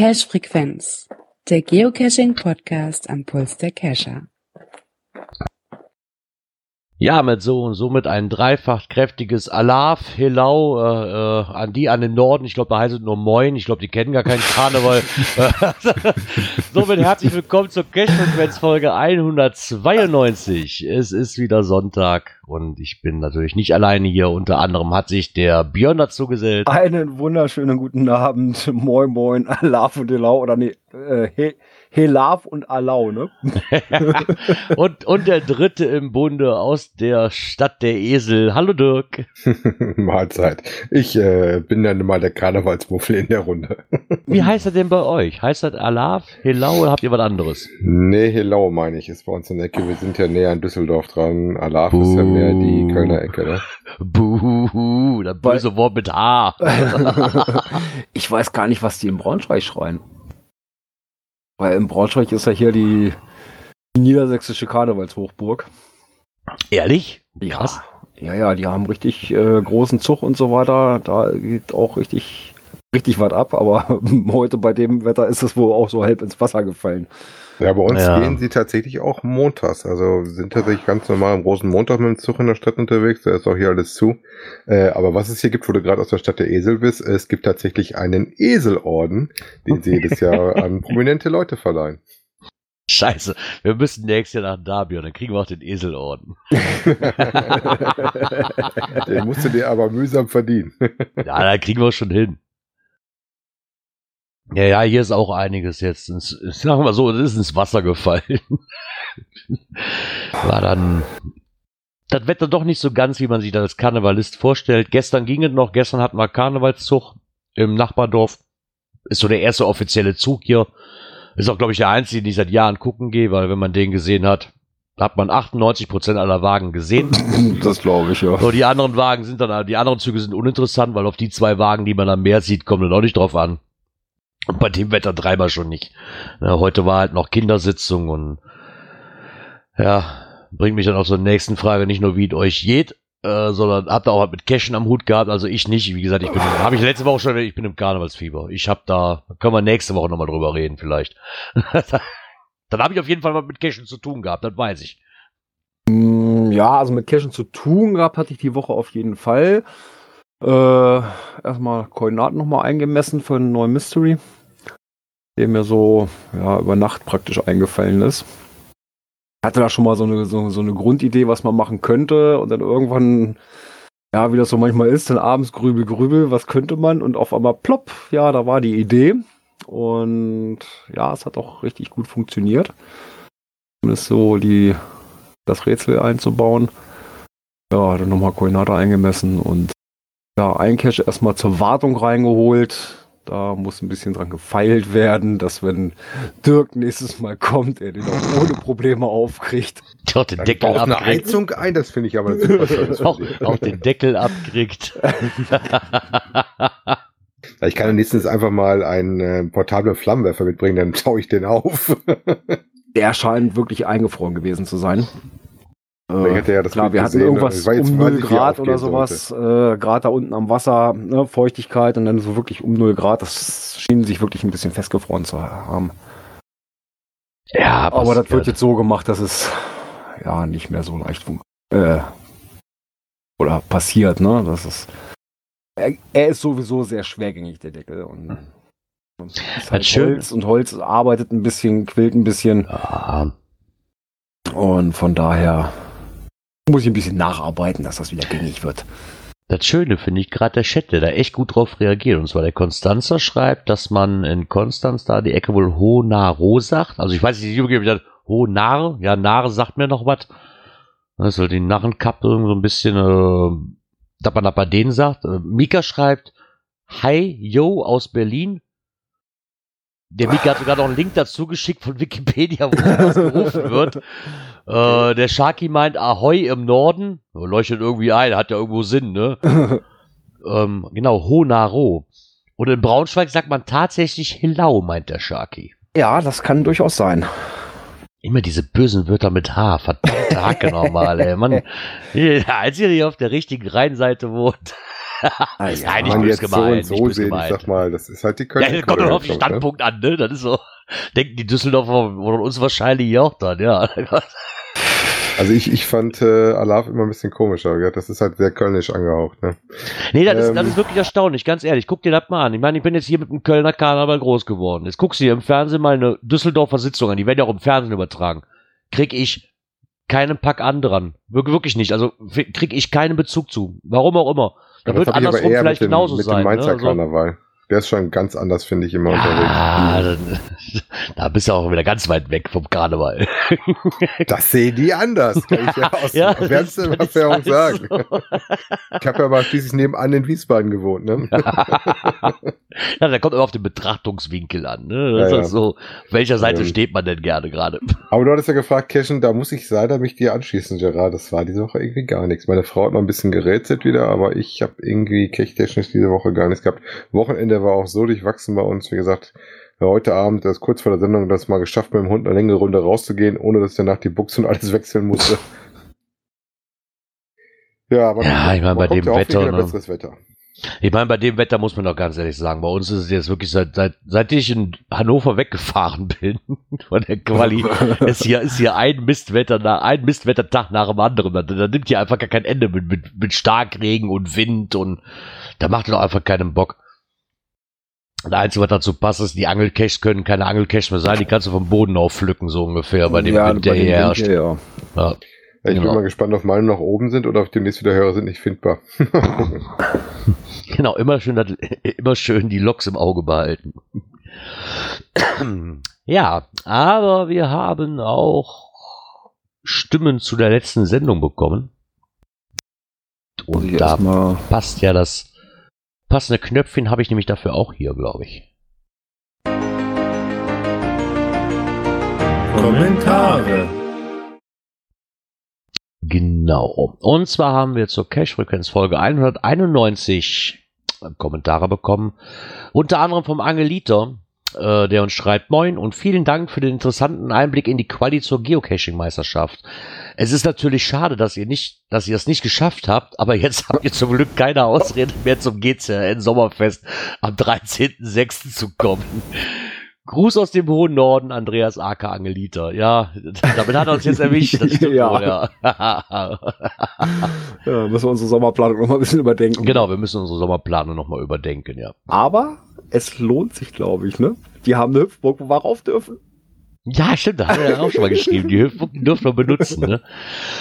Cache Frequenz, der Geocaching Podcast am Puls der Cacher. Ja, mit so und somit ein dreifach kräftiges Alaf, Helau, äh, äh, an die an den Norden. Ich glaube, da heißt es nur Moin. Ich glaube, die kennen gar keinen Karneval. somit herzlich willkommen zur Cash-Frequenz Folge 192. Es ist wieder Sonntag und ich bin natürlich nicht alleine hier. Unter anderem hat sich der Björn dazu gesellt. Einen wunderschönen guten Abend. Moin, moin, Alaf und Helau. Oder nee, äh, he Helav und Alau, ne? und, und der dritte im Bunde aus der Stadt der Esel. Hallo Dirk. Mahlzeit. Ich äh, bin dann mal der Karnevalsmuffel in der Runde. Wie heißt er denn bei euch? Heißt das Alav, Helau oder habt ihr was anderes? Nee, Helau meine ich. Ist bei uns in der Ecke. Wir sind ja näher an Düsseldorf dran. Alav ist ja mehr die Kölner Ecke, ne? Buhu, das böse Wort mit H. ich weiß gar nicht, was die im Braunschweig schreien. Weil in Braunschweig ist ja hier die, die niedersächsische Karnevalshochburg. Ehrlich? Krass. Ja, ja, die haben richtig äh, großen Zug und so weiter. Da geht auch richtig, richtig was ab. Aber heute bei dem Wetter ist es wohl auch so halb ins Wasser gefallen. Ja, bei uns ja. gehen sie tatsächlich auch montags. Also sind tatsächlich ganz normal am großen Montag mit dem Zug in der Stadt unterwegs. Da ist auch hier alles zu. Äh, aber was es hier gibt, wo du gerade aus der Stadt der Esel bist, es gibt tatsächlich einen Eselorden, den sie jedes Jahr an prominente Leute verleihen. Scheiße, wir müssen nächstes Jahr nach und dann kriegen wir auch den Eselorden. den musst du dir aber mühsam verdienen. ja, da kriegen wir schon hin. Ja, ja, hier ist auch einiges jetzt. Ins, sagen wir mal so, es ist ins Wasser gefallen. War dann das Wetter doch nicht so ganz, wie man sich das als Karnevalist vorstellt. Gestern ging es noch, gestern hatten wir Karnevalszug im Nachbardorf. Ist so der erste offizielle Zug hier. Ist auch, glaube ich, der einzige, den ich seit Jahren gucken gehe, weil wenn man den gesehen hat, hat man 98% aller Wagen gesehen. Das glaube ich, ja. So, die anderen Wagen sind dann, die anderen Züge sind uninteressant, weil auf die zwei Wagen, die man am Meer sieht, kommt dann auch nicht drauf an. Und bei dem Wetter dreimal schon nicht. Ja, heute war halt noch Kindersitzung und ja, bringt mich dann so eine nächsten Frage, nicht nur wie es euch geht, äh, sondern habt ihr auch halt mit Cashen am Hut gehabt, also ich nicht. Wie gesagt, ich bin, habe ich letzte Woche schon, ich bin im Karnevalsfieber. Ich habe da, können wir nächste Woche nochmal drüber reden vielleicht. dann habe ich auf jeden Fall mal mit Cashen zu tun gehabt, das weiß ich. Mm, ja, also mit Cashen zu tun gehabt hatte ich die Woche auf jeden Fall. Äh, erstmal Koordinaten nochmal eingemessen für einen neuen Mystery, der mir so ja, über Nacht praktisch eingefallen ist. Hatte da schon mal so eine, so, so eine Grundidee, was man machen könnte und dann irgendwann, ja, wie das so manchmal ist, dann abends grübel, grübel, was könnte man und auf einmal plopp, ja, da war die Idee und ja, es hat auch richtig gut funktioniert. Zumindest so die, das Rätsel einzubauen. Ja, dann nochmal Koordinate eingemessen und ja, ein Cache erstmal zur Wartung reingeholt. Da muss ein bisschen dran gefeilt werden, dass wenn Dirk nächstes Mal kommt, er den auch ohne Probleme aufkriegt. Doch den Deckel abkriegt. eine Heizung ein, das finde ich aber super auch, auch den Deckel abkriegt. ich kann nächstens einfach mal einen äh, portablen Flammenwerfer mitbringen, dann taue ich den auf. Der scheint wirklich eingefroren gewesen zu sein. Äh, ich ja klar, wir hatten irgendwas um 0 Grad oder sowas, äh, Grad da unten am Wasser, ne, Feuchtigkeit und dann so wirklich um 0 Grad. Das schien sich wirklich ein bisschen festgefroren zu haben. Ja, aber das wird jetzt so gemacht, dass es ja nicht mehr so leicht äh, oder passiert, ne? Das ist er, er, ist sowieso sehr schwergängig, der Deckel. Und, und ist halt Holz und Holz arbeitet ein bisschen, quillt ein bisschen. Ja. Und von daher muss ich ein bisschen nacharbeiten, dass das wieder gängig wird. Das Schöne finde ich gerade der Chat, der da echt gut drauf reagiert. Und zwar der Konstanzer schreibt, dass man in Konstanz da die Ecke wohl Honaro sagt. Also ich weiß nicht, ich habe Honar, ja, Nare sagt mir noch was. Das soll die Narrenkappe so ein bisschen, äh, dass man denen sagt. Äh, Mika schreibt, Hi, yo, aus Berlin. Der Mika hat sogar noch einen Link dazu geschickt von Wikipedia, wo das gerufen wird. Äh, der Sharky meint Ahoi im Norden. Leuchtet irgendwie ein, hat ja irgendwo Sinn, ne? ähm, genau, Honaro. Und in Braunschweig sagt man tatsächlich Hillau, meint der Sharky. Ja, das kann durchaus sein. Immer diese bösen Wörter mit H, verdammte Hacke nochmal, ey. Mann, als ihr nicht auf der richtigen Rheinseite wohnt. Ah, ja, Nein, nicht böse gemeint. So nicht sehen, ich sag mal, das ist halt die Köln. Ja, das kommt doch auf den? Standpunkt ne? an, ne? Das ist so. Denken die Düsseldorfer von uns wahrscheinlich auch dann, ja. Also ich, ich fand äh, Alaf immer ein bisschen komischer. Ja? Das ist halt sehr kölnisch angehaucht. Ne? Nee, das, ähm, ist, das ist wirklich erstaunlich, ganz ehrlich. Guck dir das mal an. Ich meine, ich bin jetzt hier mit dem Kölner Karneval groß geworden. Jetzt guckst du hier im Fernsehen mal eine Düsseldorfer Sitzung an. Die werden ja auch im Fernsehen übertragen. Krieg ich keinen Pack an dran. Wirklich nicht. Also krieg ich keinen Bezug zu. Warum auch immer. Da wird andersrum vielleicht dem, genauso mit sein. Dem Mainzer ne? Karneval. Der ist schon ganz anders, finde ich, immer ja, unterwegs. Da bist du auch wieder ganz weit weg vom Karneval. Das sehen die anders, kann ich ja aus ja, wärmster Erfahrung sagen. So. Ich habe ja mal schließlich nebenan in Wiesbaden gewohnt. Ne? ja, da kommt immer auf den Betrachtungswinkel an. Ne? Das ja, ist so, welcher Seite steht man denn gerne gerade? Aber du hattest ja gefragt, Cashen, da muss ich leider mich dir anschließen, Gerard. Das war diese Woche irgendwie gar nichts. Meine Frau hat noch ein bisschen gerätselt wieder, aber ich habe irgendwie kechtechnisch diese Woche gar nichts gehabt. Wochenende war auch so durchwachsen bei uns. Wie gesagt, heute Abend, das kurz vor der Sendung, das mal geschafft, mit dem Hund eine längere Runde rauszugehen, ohne dass ich danach die Buchse und alles wechseln musste. ja, aber ja, ich meine, bei dem Wetter, ne? Wetter. Ich meine, bei dem Wetter muss man doch ganz ehrlich sagen, bei uns ist es jetzt wirklich seit, seit, seit ich in Hannover weggefahren bin, von der Quali, ist hier, ist hier ein Mistwetter, nach, ein Mistwettertag nach dem anderen. Da, da nimmt hier einfach gar kein Ende mit, mit, mit Starkregen und Wind und da macht doch einfach keinen Bock. Das Einzige, was dazu passt, ist, die Angelcaches können keine Angelcaches mehr sein, die kannst du vom Boden aufpflücken, so ungefähr, bei dem ja, Wind, der hier herrscht. Ja. Ja. Ich genau. bin mal gespannt, ob meine noch oben sind oder auf dem nächsten wieder Hörer sind nicht findbar. genau, immer schön, immer schön die Loks im Auge behalten. ja, aber wir haben auch Stimmen zu der letzten Sendung bekommen. Und da passt ja das Passende Knöpfchen habe ich nämlich dafür auch hier, glaube ich. Kommentare. Genau. Und zwar haben wir zur Cash-Frequenz Folge 191 Kommentare bekommen. Unter anderem vom Angeliter, äh, der uns schreibt, Moin und vielen Dank für den interessanten Einblick in die Quali zur Geocaching-Meisterschaft. Es ist natürlich schade, dass ihr nicht, dass ihr es nicht geschafft habt, aber jetzt habt ihr zum Glück keine Ausrede mehr zum GCRN Sommerfest am 13.06. zu kommen. Gruß aus dem hohen Norden, Andreas Aka Angelita. Ja, damit hat er uns jetzt erwischt. Das stimmt ja. Wohl, ja. ja, müssen wir unsere Sommerplanung noch mal ein bisschen überdenken. Genau, wir müssen unsere Sommerplanung noch mal überdenken, ja. Aber es lohnt sich, glaube ich, ne? Die haben eine Hüpfburg, wo wir rauf dürfen. Ja, stimmt, da hat er auch schon mal geschrieben. Die Hüpfburg dürfen wir benutzen, ne?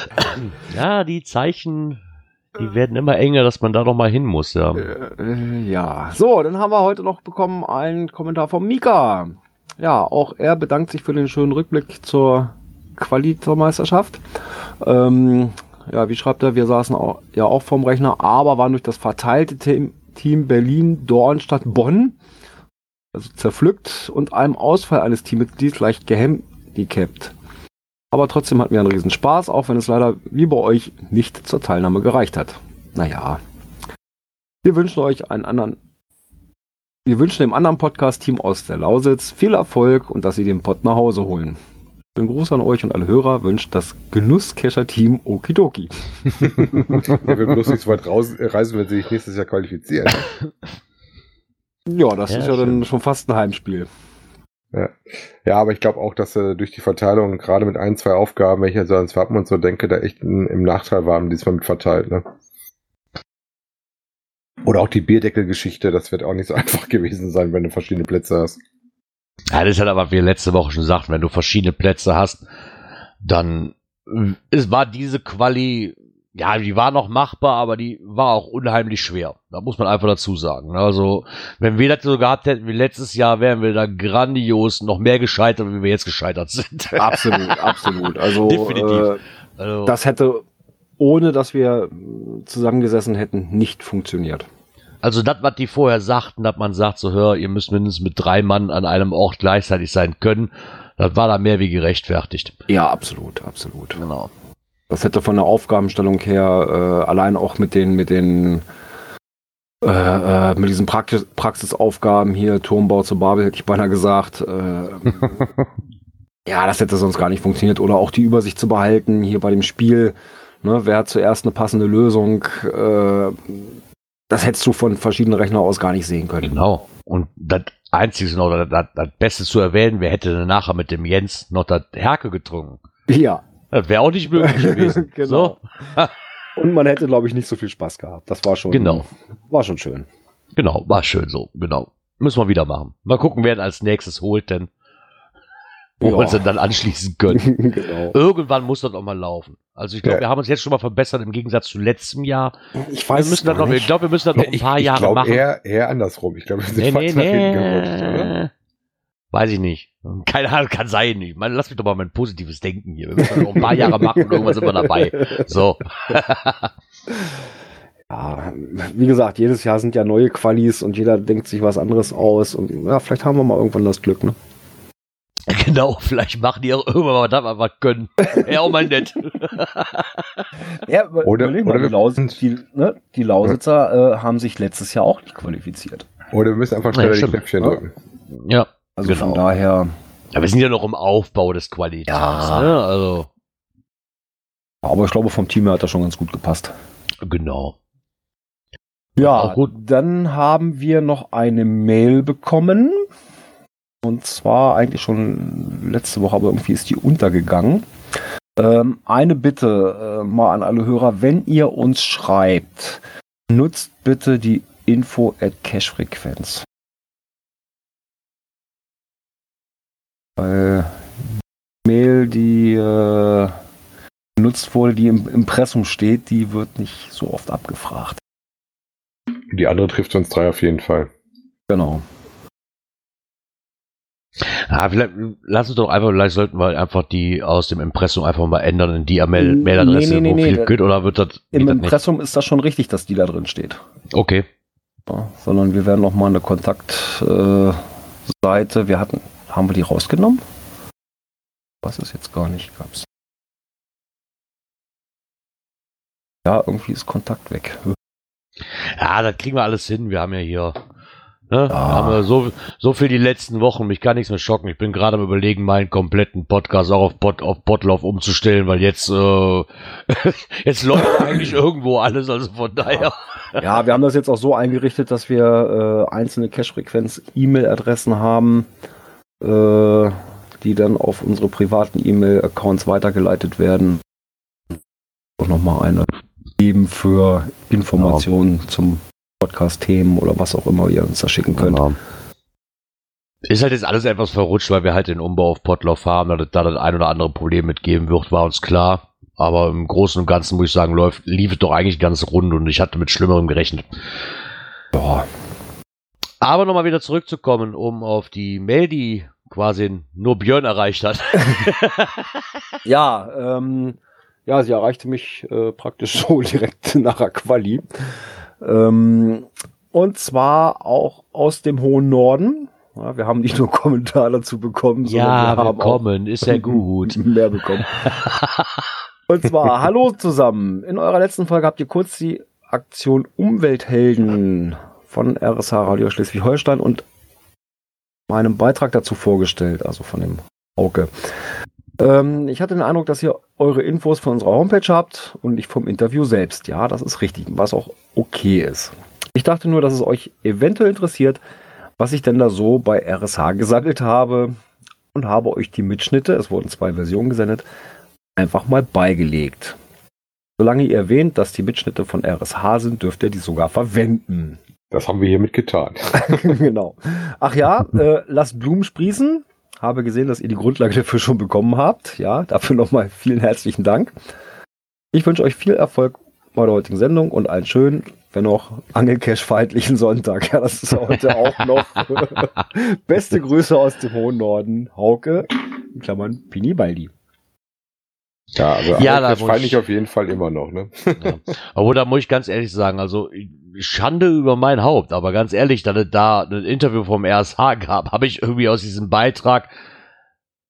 Ja, die Zeichen, die werden immer enger, dass man da noch mal hin muss, ja. Äh, ja. So, dann haben wir heute noch bekommen einen Kommentar von Mika. Ja, auch er bedankt sich für den schönen Rückblick zur Qualitätsmeisterschaft. Ähm, ja, wie schreibt er, wir saßen auch, ja auch vorm Rechner, aber waren durch das verteilte Team Team Berlin, Dornstadt, Bonn. Also zerpflückt und einem Ausfall eines Teammitglieds leicht gehandicapt. Aber trotzdem hatten wir einen riesen Spaß, auch wenn es leider wie bei euch nicht zur Teilnahme gereicht hat. Naja. Wir wünschen euch einen anderen. Wir wünschen dem anderen Podcast-Team aus der Lausitz viel Erfolg und dass sie den Pott nach Hause holen. Ein Gruß an euch und alle Hörer wünscht das Genusskescher-Team Okidoki. ja, wir bloß nicht so weit raus, reisen, wenn sie sich nächstes Jahr qualifizieren. Ja, das ja, ist ja stimmt. dann schon fast ein Heimspiel. Ja, ja aber ich glaube auch, dass äh, durch die Verteilung, gerade mit ein, zwei Aufgaben, wenn ich also ans Wappen und so denke, da echt ein, im Nachteil waren, diesmal mit verteilt. Ne? Oder auch die Bierdeckelgeschichte, das wird auch nicht so einfach gewesen sein, wenn du verschiedene Plätze hast. Ja, das ist halt aber, wie wir letzte Woche schon sagten, wenn du verschiedene Plätze hast, dann es war diese Quali, ja, die war noch machbar, aber die war auch unheimlich schwer. Da muss man einfach dazu sagen. Also, wenn wir das so gehabt hätten wie letztes Jahr, wären wir da grandios noch mehr gescheitert, wie wir jetzt gescheitert sind. Absolut, absolut. Also, Definitiv. Äh, also, das hätte, ohne dass wir zusammengesessen hätten, nicht funktioniert. Also das, was die vorher sagten, dass man sagt, so hör, ihr müsst mindestens mit drei Mann an einem Ort gleichzeitig sein können, das war da mehr wie gerechtfertigt. Ja, absolut, absolut. Genau. Das hätte von der Aufgabenstellung her äh, allein auch mit den, mit den äh, äh, mit diesen Praxis Praxisaufgaben hier, Turmbau zur Babel, hätte ich beinahe gesagt, äh, Ja, das hätte sonst gar nicht funktioniert. Oder auch die Übersicht zu behalten hier bei dem Spiel. Ne, wer hat zuerst eine passende Lösung? Das hättest du von verschiedenen Rechnern aus gar nicht sehen können. Genau. Und das Einzige noch, das, das, das Beste zu erwähnen, wer hätte nachher mit dem Jens noch das Herke getrunken? Ja. Das wäre auch nicht möglich gewesen. genau. Und man hätte, glaube ich, nicht so viel Spaß gehabt. Das war schon, genau. war schon schön. Genau, war schön so, genau. Müssen wir wieder machen. Mal gucken, wer als nächstes holt, denn wo ja. wir uns dann anschließen können. genau. Irgendwann muss das auch mal laufen. Also ich glaube, ja. wir haben uns jetzt schon mal verbessert im Gegensatz zu letztem Jahr. Ich weiß wir müssen das noch, Ich glaube, wir müssen das noch ein paar ich, ich Jahre machen. Eher, eher andersrum. Ich glaube, wir sind nee, nee, nee. gerutscht, oder? Weiß ich nicht. Keine Ahnung, kann sein. Ich meine, lass mich doch mal mein positives Denken hier. Wir müssen noch ein paar Jahre machen und irgendwann sind wir dabei. So. ja, wie gesagt, jedes Jahr sind ja neue Qualis und jeder denkt sich was anderes aus und ja, vielleicht haben wir mal irgendwann das Glück, ne? Genau, vielleicht machen die auch irgendwann mal das, was können. Ja, auch mal nett. ja, oder, oder die, Lausitz, die, ne, die Lausitzer äh, haben sich letztes Jahr auch nicht qualifiziert. Oder wir müssen einfach schneller ja, die Knöpfchen drücken. Ja. Also genau. von daher. Ja, wir sind ja noch im Aufbau des Qualitäts. Ja. Ne? Also. Aber ich glaube, vom Team her hat das schon ganz gut gepasst. Genau. Ja, dann haben wir noch eine Mail bekommen und zwar eigentlich schon letzte Woche, aber irgendwie ist die untergegangen. Ähm, eine Bitte äh, mal an alle Hörer, wenn ihr uns schreibt, nutzt bitte die Info at Cache-Frequenz. Weil Mail, die äh, benutzt wurde, die im Impressum steht, die wird nicht so oft abgefragt. Die andere trifft uns drei auf jeden Fall. Genau. Ja, vielleicht, lass uns doch einfach, vielleicht sollten wir einfach die aus dem Impressum einfach mal ändern in die Mailadresse, nee, nee, nee, wo viel geht, oder wird das. Im Impressum das ist das schon richtig, dass die da drin steht. Okay. Ja, sondern wir werden noch mal eine Kontaktseite, äh, wir hatten, haben wir die rausgenommen? Was ist jetzt gar nicht, gab's. Ja, irgendwie ist Kontakt weg. Ja, das kriegen wir alles hin. Wir haben ja hier Ne? Ja. Haben wir so, so viel die letzten Wochen, mich kann nichts mehr schocken. Ich bin gerade am überlegen, meinen kompletten Podcast auch auf, Bot, auf Botlauf umzustellen, weil jetzt, äh, jetzt läuft eigentlich irgendwo alles, also von daher. Ja, wir haben das jetzt auch so eingerichtet, dass wir äh, einzelne Cache-Frequenz-E-Mail-Adressen haben, äh, die dann auf unsere privaten E-Mail-Accounts weitergeleitet werden. Und nochmal eine geben für Informationen ja. zum Podcast-Themen oder was auch immer ihr uns da schicken könnt. Genau. Ist halt jetzt alles etwas verrutscht, weil wir halt den Umbau auf Potloff haben, da, da das ein oder andere Problem mitgeben wird, war uns klar. Aber im Großen und Ganzen muss ich sagen, läuft, lief es doch eigentlich ganz rund und ich hatte mit Schlimmerem gerechnet. Boah. Aber nochmal wieder zurückzukommen, um auf die Mail, die quasi nur Björn erreicht hat. ja, ähm, ja, sie erreichte mich äh, praktisch so direkt nach der Quali. Ähm, und zwar auch aus dem hohen Norden. Ja, wir haben nicht nur Kommentare dazu bekommen, sondern ja, wir haben willkommen, ist ja gut. mehr bekommen. und zwar, hallo zusammen. In eurer letzten Folge habt ihr kurz die Aktion Umwelthelden von RSH Radio Schleswig-Holstein und meinem Beitrag dazu vorgestellt, also von dem Auge. Ähm, ich hatte den Eindruck, dass ihr eure Infos von unserer Homepage habt und nicht vom Interview selbst. Ja, das ist richtig, was auch okay ist. Ich dachte nur, dass es euch eventuell interessiert, was ich denn da so bei RSH gesammelt habe und habe euch die Mitschnitte, es wurden zwei Versionen gesendet, einfach mal beigelegt. Solange ihr erwähnt, dass die Mitschnitte von RSH sind, dürft ihr die sogar verwenden. Das haben wir hiermit getan. genau. Ach ja, äh, lasst Blumen sprießen habe gesehen, dass ihr die Grundlage dafür schon bekommen habt. Ja, dafür nochmal vielen herzlichen Dank. Ich wünsche euch viel Erfolg bei der heutigen Sendung und einen schönen, wenn auch Angelcash-feindlichen Sonntag. Ja, das ist heute auch noch. Beste Grüße aus dem hohen Norden. Hauke, in Klammern Pini Baldi. Ja, also ja, das feine ich auf jeden Fall immer noch, ne? ja. Aber da muss ich ganz ehrlich sagen, also Schande über mein Haupt, aber ganz ehrlich, dass es da ein Interview vom RSH gab, habe ich irgendwie aus diesem Beitrag,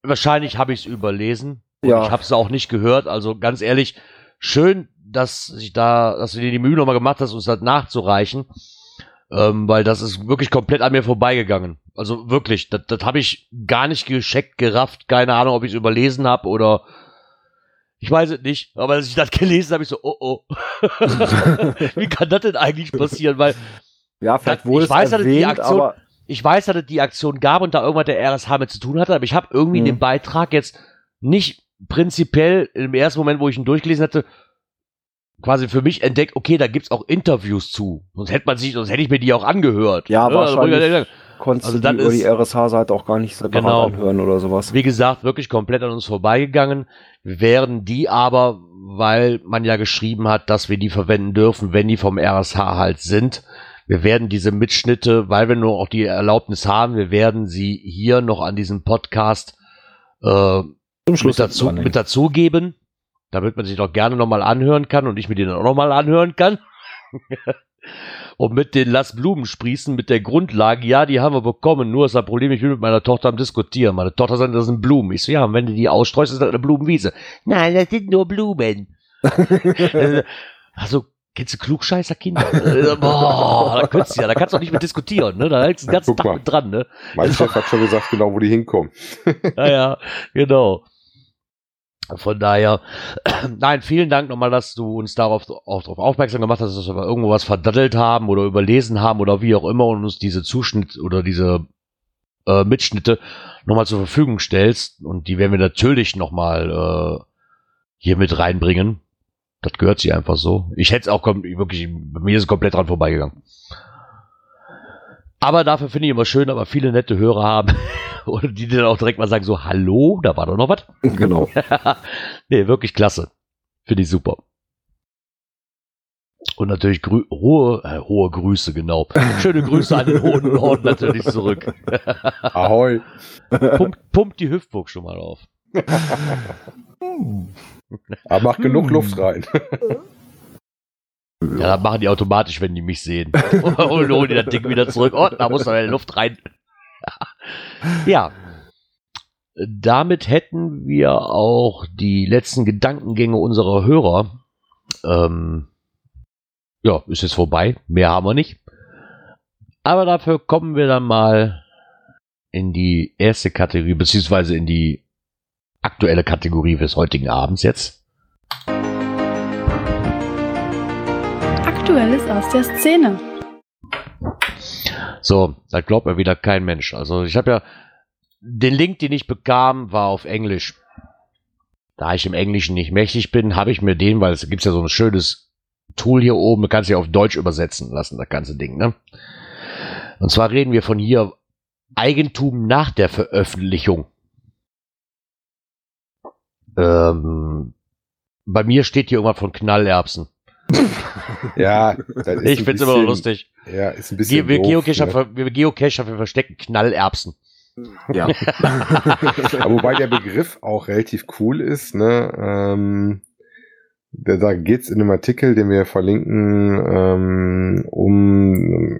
wahrscheinlich habe ich es überlesen. Ja. Ich habe es auch nicht gehört, also ganz ehrlich, schön, dass sich da, dass du dir die Mühe nochmal gemacht hast, uns das nachzureichen. Ähm, weil das ist wirklich komplett an mir vorbeigegangen. Also wirklich, das, das habe ich gar nicht gescheckt, gerafft, keine Ahnung, ob ich es überlesen habe oder ich weiß es nicht, aber als ich das gelesen habe, ich so, oh oh. Wie kann das denn eigentlich passieren? Weil ja, vielleicht wurde ich weiß, erwähnt, dass die Aktion, aber ich weiß, dass es die Aktion gab und da irgendwas der RSH mit zu tun hatte, aber ich habe irgendwie mhm. den Beitrag jetzt nicht prinzipiell im ersten Moment, wo ich ihn durchgelesen hatte, quasi für mich entdeckt, okay, da gibt's auch Interviews zu. Sonst hätte man sich, sonst hätte ich mir die auch angehört. Ja, ne? wahrscheinlich also, konntest also du die über die RSH-Seite auch gar nicht separat genau, anhören oder sowas. Wie gesagt, wirklich komplett an uns vorbeigegangen. Wir werden die aber, weil man ja geschrieben hat, dass wir die verwenden dürfen, wenn die vom RSH halt sind. Wir werden diese Mitschnitte, weil wir nur auch die Erlaubnis haben, wir werden sie hier noch an diesem Podcast äh, mit, dazu, mit dazugeben damit man sich doch gerne nochmal anhören kann und ich mir den auch nochmal anhören kann. und mit den Lass Blumen sprießen, mit der Grundlage, ja, die haben wir bekommen, nur ist das Problem, ich bin mit meiner Tochter am Diskutieren. Meine Tochter sagt, das sind Blumen. Ich so, ja, und wenn du die ausstreust, ist das eine Blumenwiese. Nein, das sind nur Blumen. also, kennst du klugscheißer Kinder? Boah, da könntest du ja, da kannst du auch nicht mehr diskutieren, ne? Da hältst du den ganzen Tag mit dran, ne? Mein Chef hat schon gesagt, genau, wo die hinkommen. ja, ja, genau. Von daher, nein, vielen Dank nochmal, dass du uns darauf auch darauf aufmerksam gemacht hast, dass wir irgendwo was verdattelt haben oder überlesen haben oder wie auch immer und uns diese Zuschnitt oder diese äh, Mitschnitte nochmal zur Verfügung stellst. Und die werden wir natürlich nochmal äh, hier mit reinbringen. Das gehört sich einfach so. Ich hätte es auch wirklich, bei mir ist es komplett dran vorbeigegangen. Aber dafür finde ich immer schön, aber viele nette Hörer haben. Oder die dann auch direkt mal sagen so, hallo, da war doch noch was. Genau. nee, wirklich klasse. Finde ich super. Und natürlich grü hohe, äh, hohe Grüße, genau. Schöne Grüße an den hohen Norden natürlich zurück. Ahoi. Pumpt, pumpt die Hüftburg schon mal auf. Aber macht genug Luft rein. Ja, das machen die automatisch, wenn die mich sehen. und holen die das Ding wieder zurück. Oh, da muss aber Luft rein. ja. Damit hätten wir auch die letzten Gedankengänge unserer Hörer. Ähm, ja, ist jetzt vorbei. Mehr haben wir nicht. Aber dafür kommen wir dann mal in die erste Kategorie, beziehungsweise in die aktuelle Kategorie des heutigen Abends jetzt. Aktuelles aus der Szene. So, da glaubt mir wieder kein Mensch. Also ich habe ja den Link, den ich bekam, war auf Englisch. Da ich im Englischen nicht mächtig bin, habe ich mir den, weil es gibt ja so ein schönes Tool hier oben, kann es ja auf Deutsch übersetzen lassen, das ganze Ding, ne? Und zwar reden wir von hier Eigentum nach der Veröffentlichung. Ähm, bei mir steht hier irgendwas von Knallerbsen ja, ich finde es immer lustig. Ja, ist ein bisschen. Ge wir, Geocacher, ne? wir Geocacher, wir verstecken Knallerbsen. Ja. Aber wobei der Begriff auch relativ cool ist, ne? Ähm, da geht es in einem Artikel, den wir verlinken, ähm, um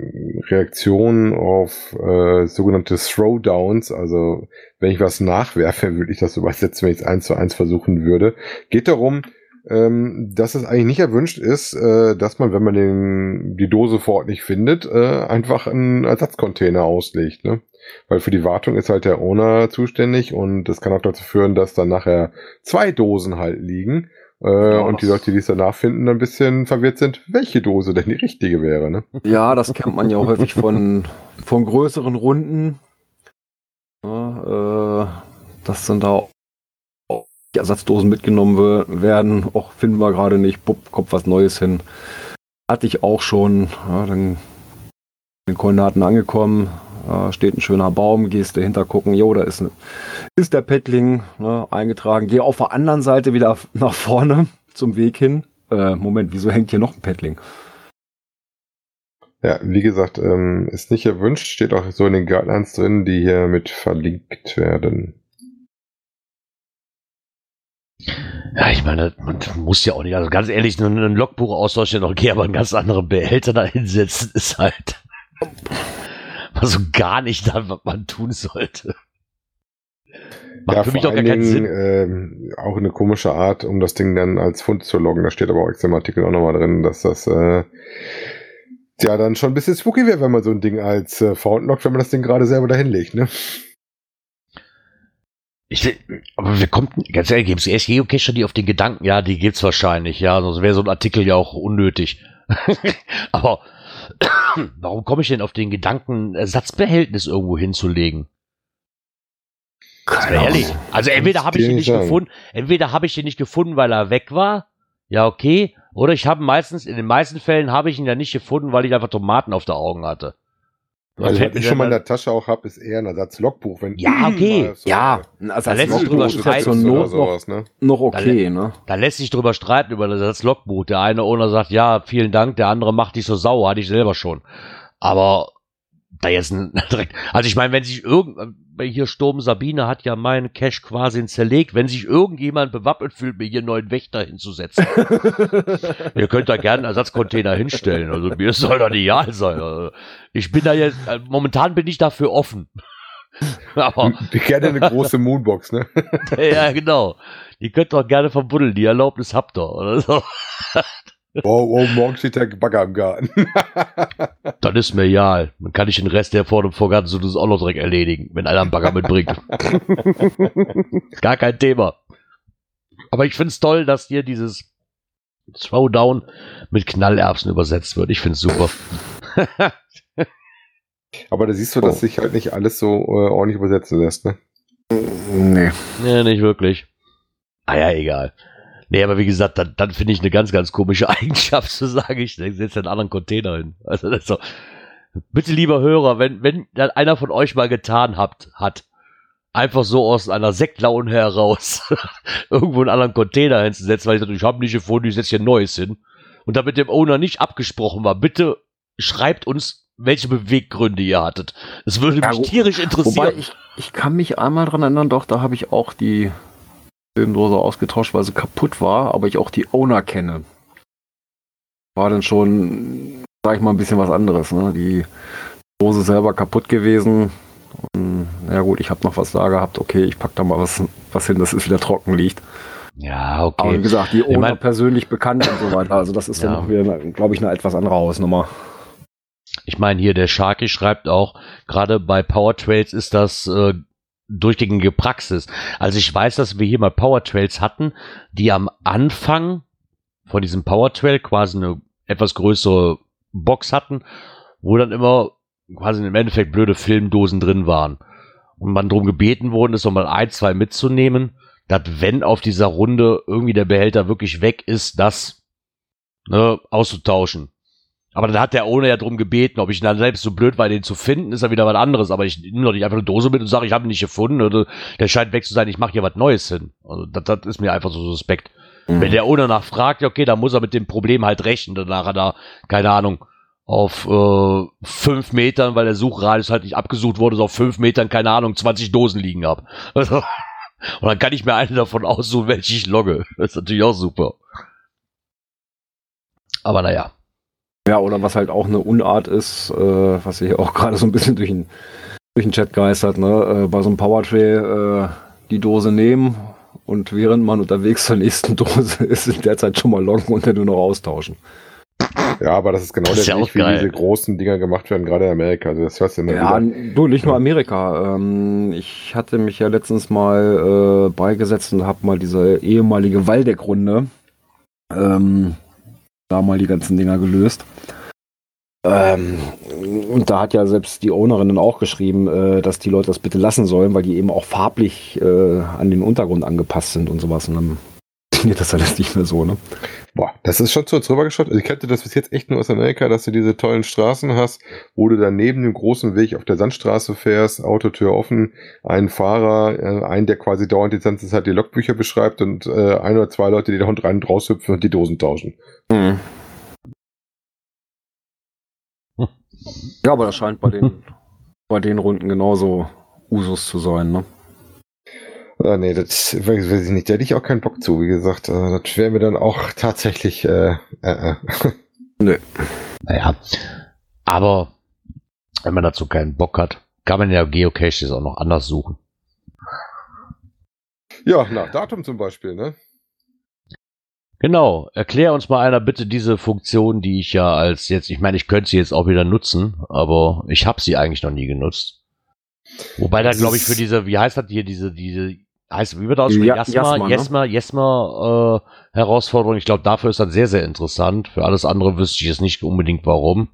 Reaktionen auf äh, sogenannte Throwdowns. Also wenn ich was nachwerfe, würde ich das übersetzen, wenn ich es eins zu eins versuchen würde. Geht darum, ähm, dass es eigentlich nicht erwünscht ist, äh, dass man, wenn man den, die Dose vor Ort nicht findet, äh, einfach einen Ersatzcontainer auslegt. Ne? Weil für die Wartung ist halt der Owner zuständig und das kann auch dazu führen, dass dann nachher zwei Dosen halt liegen. Äh, ja, und die Leute, die es danach finden, ein bisschen verwirrt sind, welche Dose denn die richtige wäre. Ne? Ja, das kennt man ja auch häufig von, von größeren Runden. Ja, äh, das sind da Ersatzdosen mitgenommen werden. Auch finden wir gerade nicht. Bupp, kommt was Neues hin. Hatte ich auch schon. Ja, dann den Koordinaten angekommen. Äh, steht ein schöner Baum. Gehst dahinter gucken. Jo, da ist, ist der Pettling ne, eingetragen. Gehe auf der anderen Seite wieder nach vorne zum Weg hin. Äh, Moment, wieso hängt hier noch ein Pettling? Ja, wie gesagt, ähm, ist nicht erwünscht, steht auch so in den Guidelines drin, die hier mit verlinkt werden. Ja, ich meine, man muss ja auch nicht, also ganz ehrlich, ein, ein Logbuch austauschen okay, aber einen ganz anderen Behälter da hinsetzen ist halt also gar nicht das, was man tun sollte. Macht ja, für mich doch gar keinen Sinn. Ähm, auch eine komische Art, um das Ding dann als Fund zu loggen. Da steht aber auch im Artikel auch nochmal drin, dass das äh, Ja, dann schon ein bisschen spooky wäre, wenn man so ein Ding als äh, Found lockt, wenn man das Ding gerade selber dahin legt, ne? Ich, aber wir kommt, ganz ehrlich, gibt es erst Geocacher, die auf den Gedanken, ja, die gibt's wahrscheinlich, ja, sonst wäre so ein Artikel ja auch unnötig. aber warum komme ich denn auf den Gedanken, Ersatzbehältnis irgendwo hinzulegen? Keine ehrlich. Also entweder habe ich ihn nicht sagen. gefunden, entweder habe ich ihn nicht gefunden, weil er weg war. Ja, okay. Oder ich habe meistens, in den meisten Fällen habe ich ihn ja nicht gefunden, weil ich einfach Tomaten auf der Augen hatte. Also, was ich schon mal in der Tasche auch habe, ist eher ein Ersatz-Logbuch. ja, okay. So ja, ein Ersatz-Logbuch ist zur Not sowas, ne? noch okay, da, ne? Da lässt sich drüber streiten über das Ersatz-Logbuch. Der eine Owner sagt, ja, vielen Dank, der andere macht dich so sauer, hatte ich selber schon. Aber da jetzt ein, direkt, also ich meine, wenn sich irgend, hier Sturm Sabine hat ja meinen Cash quasi zerlegt, wenn sich irgendjemand bewappnet fühlt, mir hier einen neuen Wächter hinzusetzen. Ihr könnt da gerne einen Ersatzcontainer hinstellen, also mir soll das ideal sein. Also ich bin da jetzt, äh, momentan bin ich dafür offen. Aber. Gerne eine große Moonbox, ne? ja, genau. Die könnt ihr auch gerne verbuddeln, die Erlaubnis habt ihr, oder so. Oh, oh, morgen steht der Bagger im Garten. Dann ist mir egal. Dann kann ich den Rest der vor dem Vorgarten so das auch noch direkt erledigen, wenn einer einen Bagger mitbringt. Gar kein Thema. Aber ich finde es toll, dass hier dieses Throwdown mit Knallerbsen übersetzt wird. Ich finde es super. Aber da siehst du, dass oh. sich halt nicht alles so äh, ordentlich übersetzen lässt, ne? Nee. Nee, nicht wirklich. Ah ja, egal. Nee, aber wie gesagt, dann, dann finde ich eine ganz, ganz komische Eigenschaft zu sagen, ich setze einen anderen Container hin. Also das ist so. Bitte, lieber Hörer, wenn, wenn einer von euch mal getan habt, hat, einfach so aus einer Sektlaune heraus irgendwo einen anderen Container hinzusetzen, weil ich dachte, ich habe nicht gefunden, ich setze hier ein neues hin. Und damit dem Owner nicht abgesprochen war, bitte schreibt uns, welche Beweggründe ihr hattet. Es würde mich ja, tierisch interessieren. Wobei ich, ich kann mich einmal dran erinnern, doch, da habe ich auch die Filmdose ausgetauscht, weil sie kaputt war, aber ich auch die Owner kenne. War dann schon, sag ich mal, ein bisschen was anderes. Ne? Die Dose selber kaputt gewesen. Und, ja gut, ich habe noch was da gehabt. Okay, ich pack da mal was, was hin, dass es wieder trocken liegt. Ja, okay. Aber wie gesagt, die Owner ich mein, persönlich bekannt und so weiter. Also das ist ja. dann auch wieder, glaube ich, eine etwas andere Hausnummer. Ich meine, hier der Sharky schreibt auch, gerade bei Power Trails ist das äh, durchgängige Praxis. Also ich weiß, dass wir hier mal Power Trails hatten, die am Anfang von diesem Power Trail quasi eine etwas größere Box hatten, wo dann immer quasi im Endeffekt blöde Filmdosen drin waren. Und man darum gebeten worden ist, mal ein, zwei mitzunehmen, dass wenn auf dieser Runde irgendwie der Behälter wirklich weg ist, das ne, auszutauschen. Aber dann hat der Owner ja drum gebeten, ob ich dann selbst so blöd war, den zu finden, ist ja wieder was anderes. Aber ich nehme doch nicht einfach eine Dose mit und sage, ich habe ihn nicht gefunden. Oder der scheint weg zu sein, ich mache hier was Neues hin. Also das, das ist mir einfach so suspekt. Mhm. Wenn der Owner nachfragt, ja okay, dann muss er mit dem Problem halt rechnen. Danach hat er, keine Ahnung, auf äh, fünf Metern, weil der Suchradius halt nicht abgesucht wurde, so auf fünf Metern, keine Ahnung, 20 Dosen liegen habe. Also, und dann kann ich mir eine davon aussuchen, welche ich logge. Das ist natürlich auch super. Aber naja. Ja, oder was halt auch eine Unart ist, äh, was hier auch gerade so ein bisschen durch den, durch den Chat geistert, ne? Äh, bei so einem Powertray äh, die Dose nehmen und während man unterwegs zur nächsten Dose ist, in der Zeit schon mal loggen und dann nur noch austauschen. Ja, aber das ist genau das der Weg, wie diese großen Dinger gemacht werden, gerade in Amerika. Also das hörst du immer ja, wieder. du, nicht nur Amerika. Ähm, ich hatte mich ja letztens mal äh, beigesetzt und habe mal diese ehemalige Waldeck-Runde ähm, da mal die ganzen Dinger gelöst. Ähm, und da hat ja selbst die Ownerin dann auch geschrieben, äh, dass die Leute das bitte lassen sollen, weil die eben auch farblich äh, an den Untergrund angepasst sind und sowas. Und dann funktioniert das alles nicht mehr so, ne? Boah, das ist schon zu uns rübergeschaut. Also ich kannte das bis jetzt echt nur aus Amerika, dass du diese tollen Straßen hast, wo du dann neben dem großen Weg auf der Sandstraße fährst, Autotür offen, einen Fahrer, äh, einen, der quasi dauernd die ganze Zeit die Logbücher beschreibt und äh, ein oder zwei Leute, die da rein und raushüpfen und die Dosen tauschen. Mhm. Ja, aber das scheint bei den, bei den Runden genauso Usus zu sein, ne? Ah, nee, das weiß ich nicht. Da hätte ich auch keinen Bock zu, wie gesagt. Äh, das wäre mir dann auch tatsächlich. Äh, äh, äh. Nö. Naja. Aber wenn man dazu keinen Bock hat, kann man ja Geocaches auch noch anders suchen. Ja, nach Datum zum Beispiel, ne? Genau, erklär uns mal einer bitte diese Funktion, die ich ja als jetzt, ich meine, ich könnte sie jetzt auch wieder nutzen, aber ich habe sie eigentlich noch nie genutzt. Wobei da glaube ich für diese, wie heißt das hier, diese, diese, heißt, wie wird das aussprechen? Ja, Jasma, Jasma, ne? Jesma, Jesma, äh, Herausforderung. Ich glaube, dafür ist das sehr, sehr interessant. Für alles andere wüsste ich jetzt nicht unbedingt warum.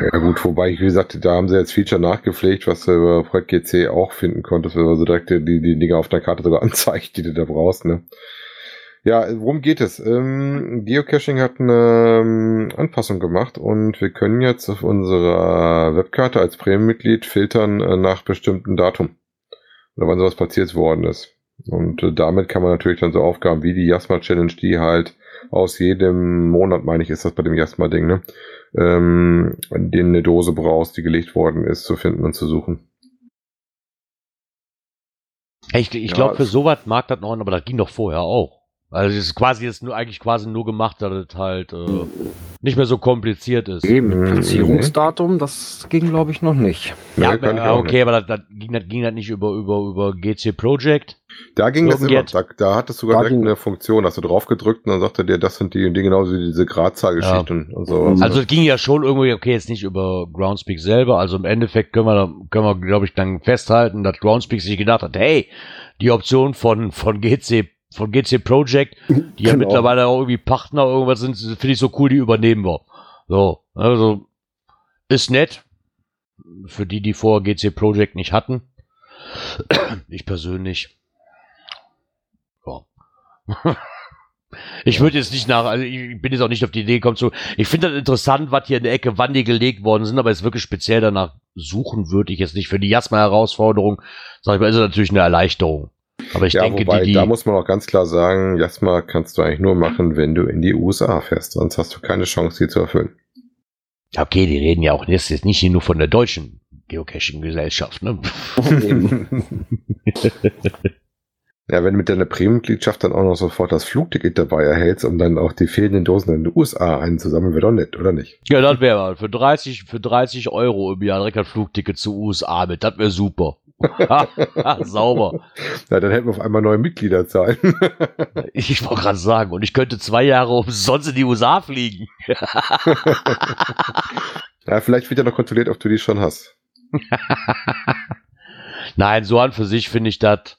Ja gut, wobei, wie gesagt, da haben sie jetzt Feature nachgepflegt, was du über Projekt GC auch finden konntest, weil also direkt die, die Dinge auf der Karte sogar anzeigt, die du da brauchst, ne? Ja, worum geht es? Ähm, Geocaching hat eine ähm, Anpassung gemacht und wir können jetzt auf unserer Webkarte als Premium-Mitglied filtern äh, nach bestimmten Datum. Oder wann sowas platziert worden ist. Und äh, damit kann man natürlich dann so Aufgaben wie die Jasma Challenge, die halt aus jedem Monat, meine ich, ist das bei dem Jasma-Ding, ne? Ähm, denen eine Dose brauchst, die gelegt worden ist, zu finden und zu suchen. Ich, ich Ja, glaube, für sowas mag das noch, aber das ging doch vorher auch. Also es ist quasi jetzt nur eigentlich quasi nur gemacht, dass es halt äh, nicht mehr so kompliziert ist. Eben, Mhm. mit Platzierungsdatum, das ging, glaube ich, noch nicht. Ja, ja, auch okay, aber das, das, ging, das ging halt nicht über, über, über GC Project. Da ging das immer. Da, da hat es sogar Da direkt eine Funktion. Hast du drauf gedrückt und dann sagte dir, das sind die und die genauso wie diese Gradzahlgeschichte und, und so. Mhm. Also es ging ja schon irgendwie, okay, jetzt nicht über Groundspeak selber. Also im Endeffekt können wir, können wir, glaube ich, dann festhalten, dass Groundspeak sich gedacht hat, hey, die Option von, von GC, von GC Project, die ja Genau. mittlerweile auch irgendwie Partner irgendwas sind, finde ich so cool, die übernehmen wir. So, also ist nett. Für die, die vorher GC Project nicht hatten. Ich persönlich. Ja. Ich würde jetzt nicht nach, also ich bin jetzt auch nicht auf die Idee gekommen zu. Ich finde das interessant, was hier in der Ecke, wann die gelegt worden sind, aber jetzt wirklich speziell danach suchen würde ich jetzt nicht. Für die Jasma-Herausforderung, sag ich mal, ist es natürlich eine Erleichterung. Aber ich ja, denke, wobei, die, die da muss man auch ganz klar sagen, Jasma kannst du eigentlich nur machen, wenn du in die USA fährst. Sonst hast du keine Chance, sie zu erfüllen. Ja, okay, die reden ja auch jetzt jetzt nicht nur von der deutschen Geocaching-Gesellschaft, ne? ja, wenn du mit deiner Premium-Mitgliedschaft dann auch noch sofort das Flugticket dabei erhältst, um dann auch die fehlenden Dosen in den USA einzusammeln, wäre doch nett, oder nicht? Ja, das wäre mal für 30, für 30 Euro im Jahr direkt ein Flugticket zu USA mit. Das wäre super. Sauber. Ja, dann hätten wir auf einmal neue Mitgliederzahlen. Ich wollte gerade sagen, und ich könnte zwei Jahre umsonst in die USA fliegen. ja, vielleicht wird ja noch kontrolliert, ob du die schon hast. Nein, so an für sich finde ich das,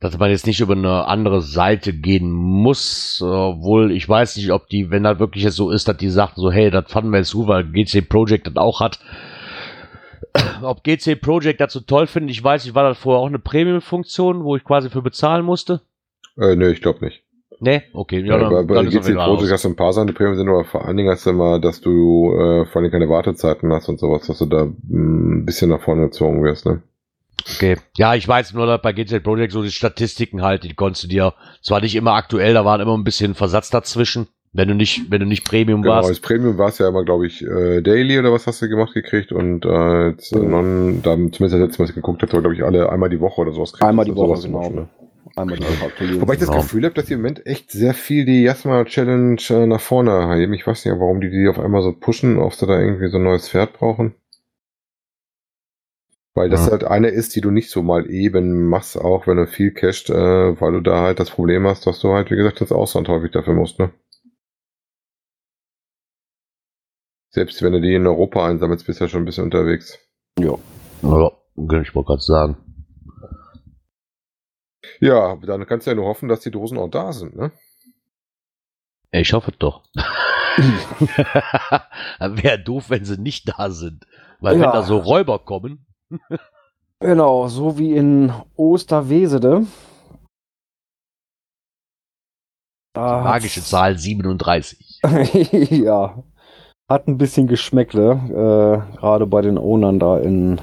dass man jetzt nicht über eine andere Seite gehen muss, obwohl ich weiß nicht, ob die, wenn das wirklich jetzt so ist, dass die sagten so, hey, das fanden wir jetzt weil GC Project das auch hat. Ob GC Project so toll findet, ich weiß nicht, war das vorher auch eine Premium-Funktion, wo ich quasi für bezahlen musste? Äh, nö, ich glaube nicht. Nee? Okay, Ja, ja, bei, dann, bei dann GC Project hast du ein paar Sachen, die Premium sind, aber vor allen Dingen hast du immer, dass du äh, vor allem keine Wartezeiten hast und sowas, dass du da mh, ein bisschen nach vorne gezogen wirst, ne? Okay. Ja, ich weiß nur, dass bei GZ Project so die Statistiken halt, die konntest du dir, zwar nicht immer aktuell, da waren immer ein bisschen Versatz dazwischen, wenn du nicht, wenn du nicht Premium Genau, warst. als Premium war es ja immer, glaube ich, äh, Daily oder was hast du gemacht gekriegt und äh, äh, non, da, zumindest das letzte Mal, als ich geguckt habe, glaube ich, alle einmal die Woche oder sowas kriegst. Einmal die Also Woche, sowas genau. schon, ne? Einmal die Woche. Wobei ich das Genau. Gefühl habe, dass die im Moment echt sehr viel die Jasma Challenge äh, nach vorne heben. Ich weiß nicht, warum die die auf einmal so pushen, ob sie da irgendwie so ein neues Pferd brauchen. Weil das Ja. halt eine ist, die du nicht so mal eben machst, auch wenn du viel cached, äh, weil du da halt das Problem hast, dass du halt, wie gesagt, das Ausland häufig dafür musst, ne? Selbst wenn du die in Europa einsammelst, bist du ja schon ein bisschen unterwegs. Ja, kann ich mal gerade sagen. Ja, dann kannst du ja nur hoffen, dass die Dosen auch da sind, ne? Ich hoffe doch. Wäre doof, wenn sie nicht da sind. Weil wenn Ja. da so Räuber kommen. Genau, so wie in Osterwesede. Magische Zahl 37. ja. Hat ein bisschen Geschmäckle, äh, gerade bei den Ownern da in.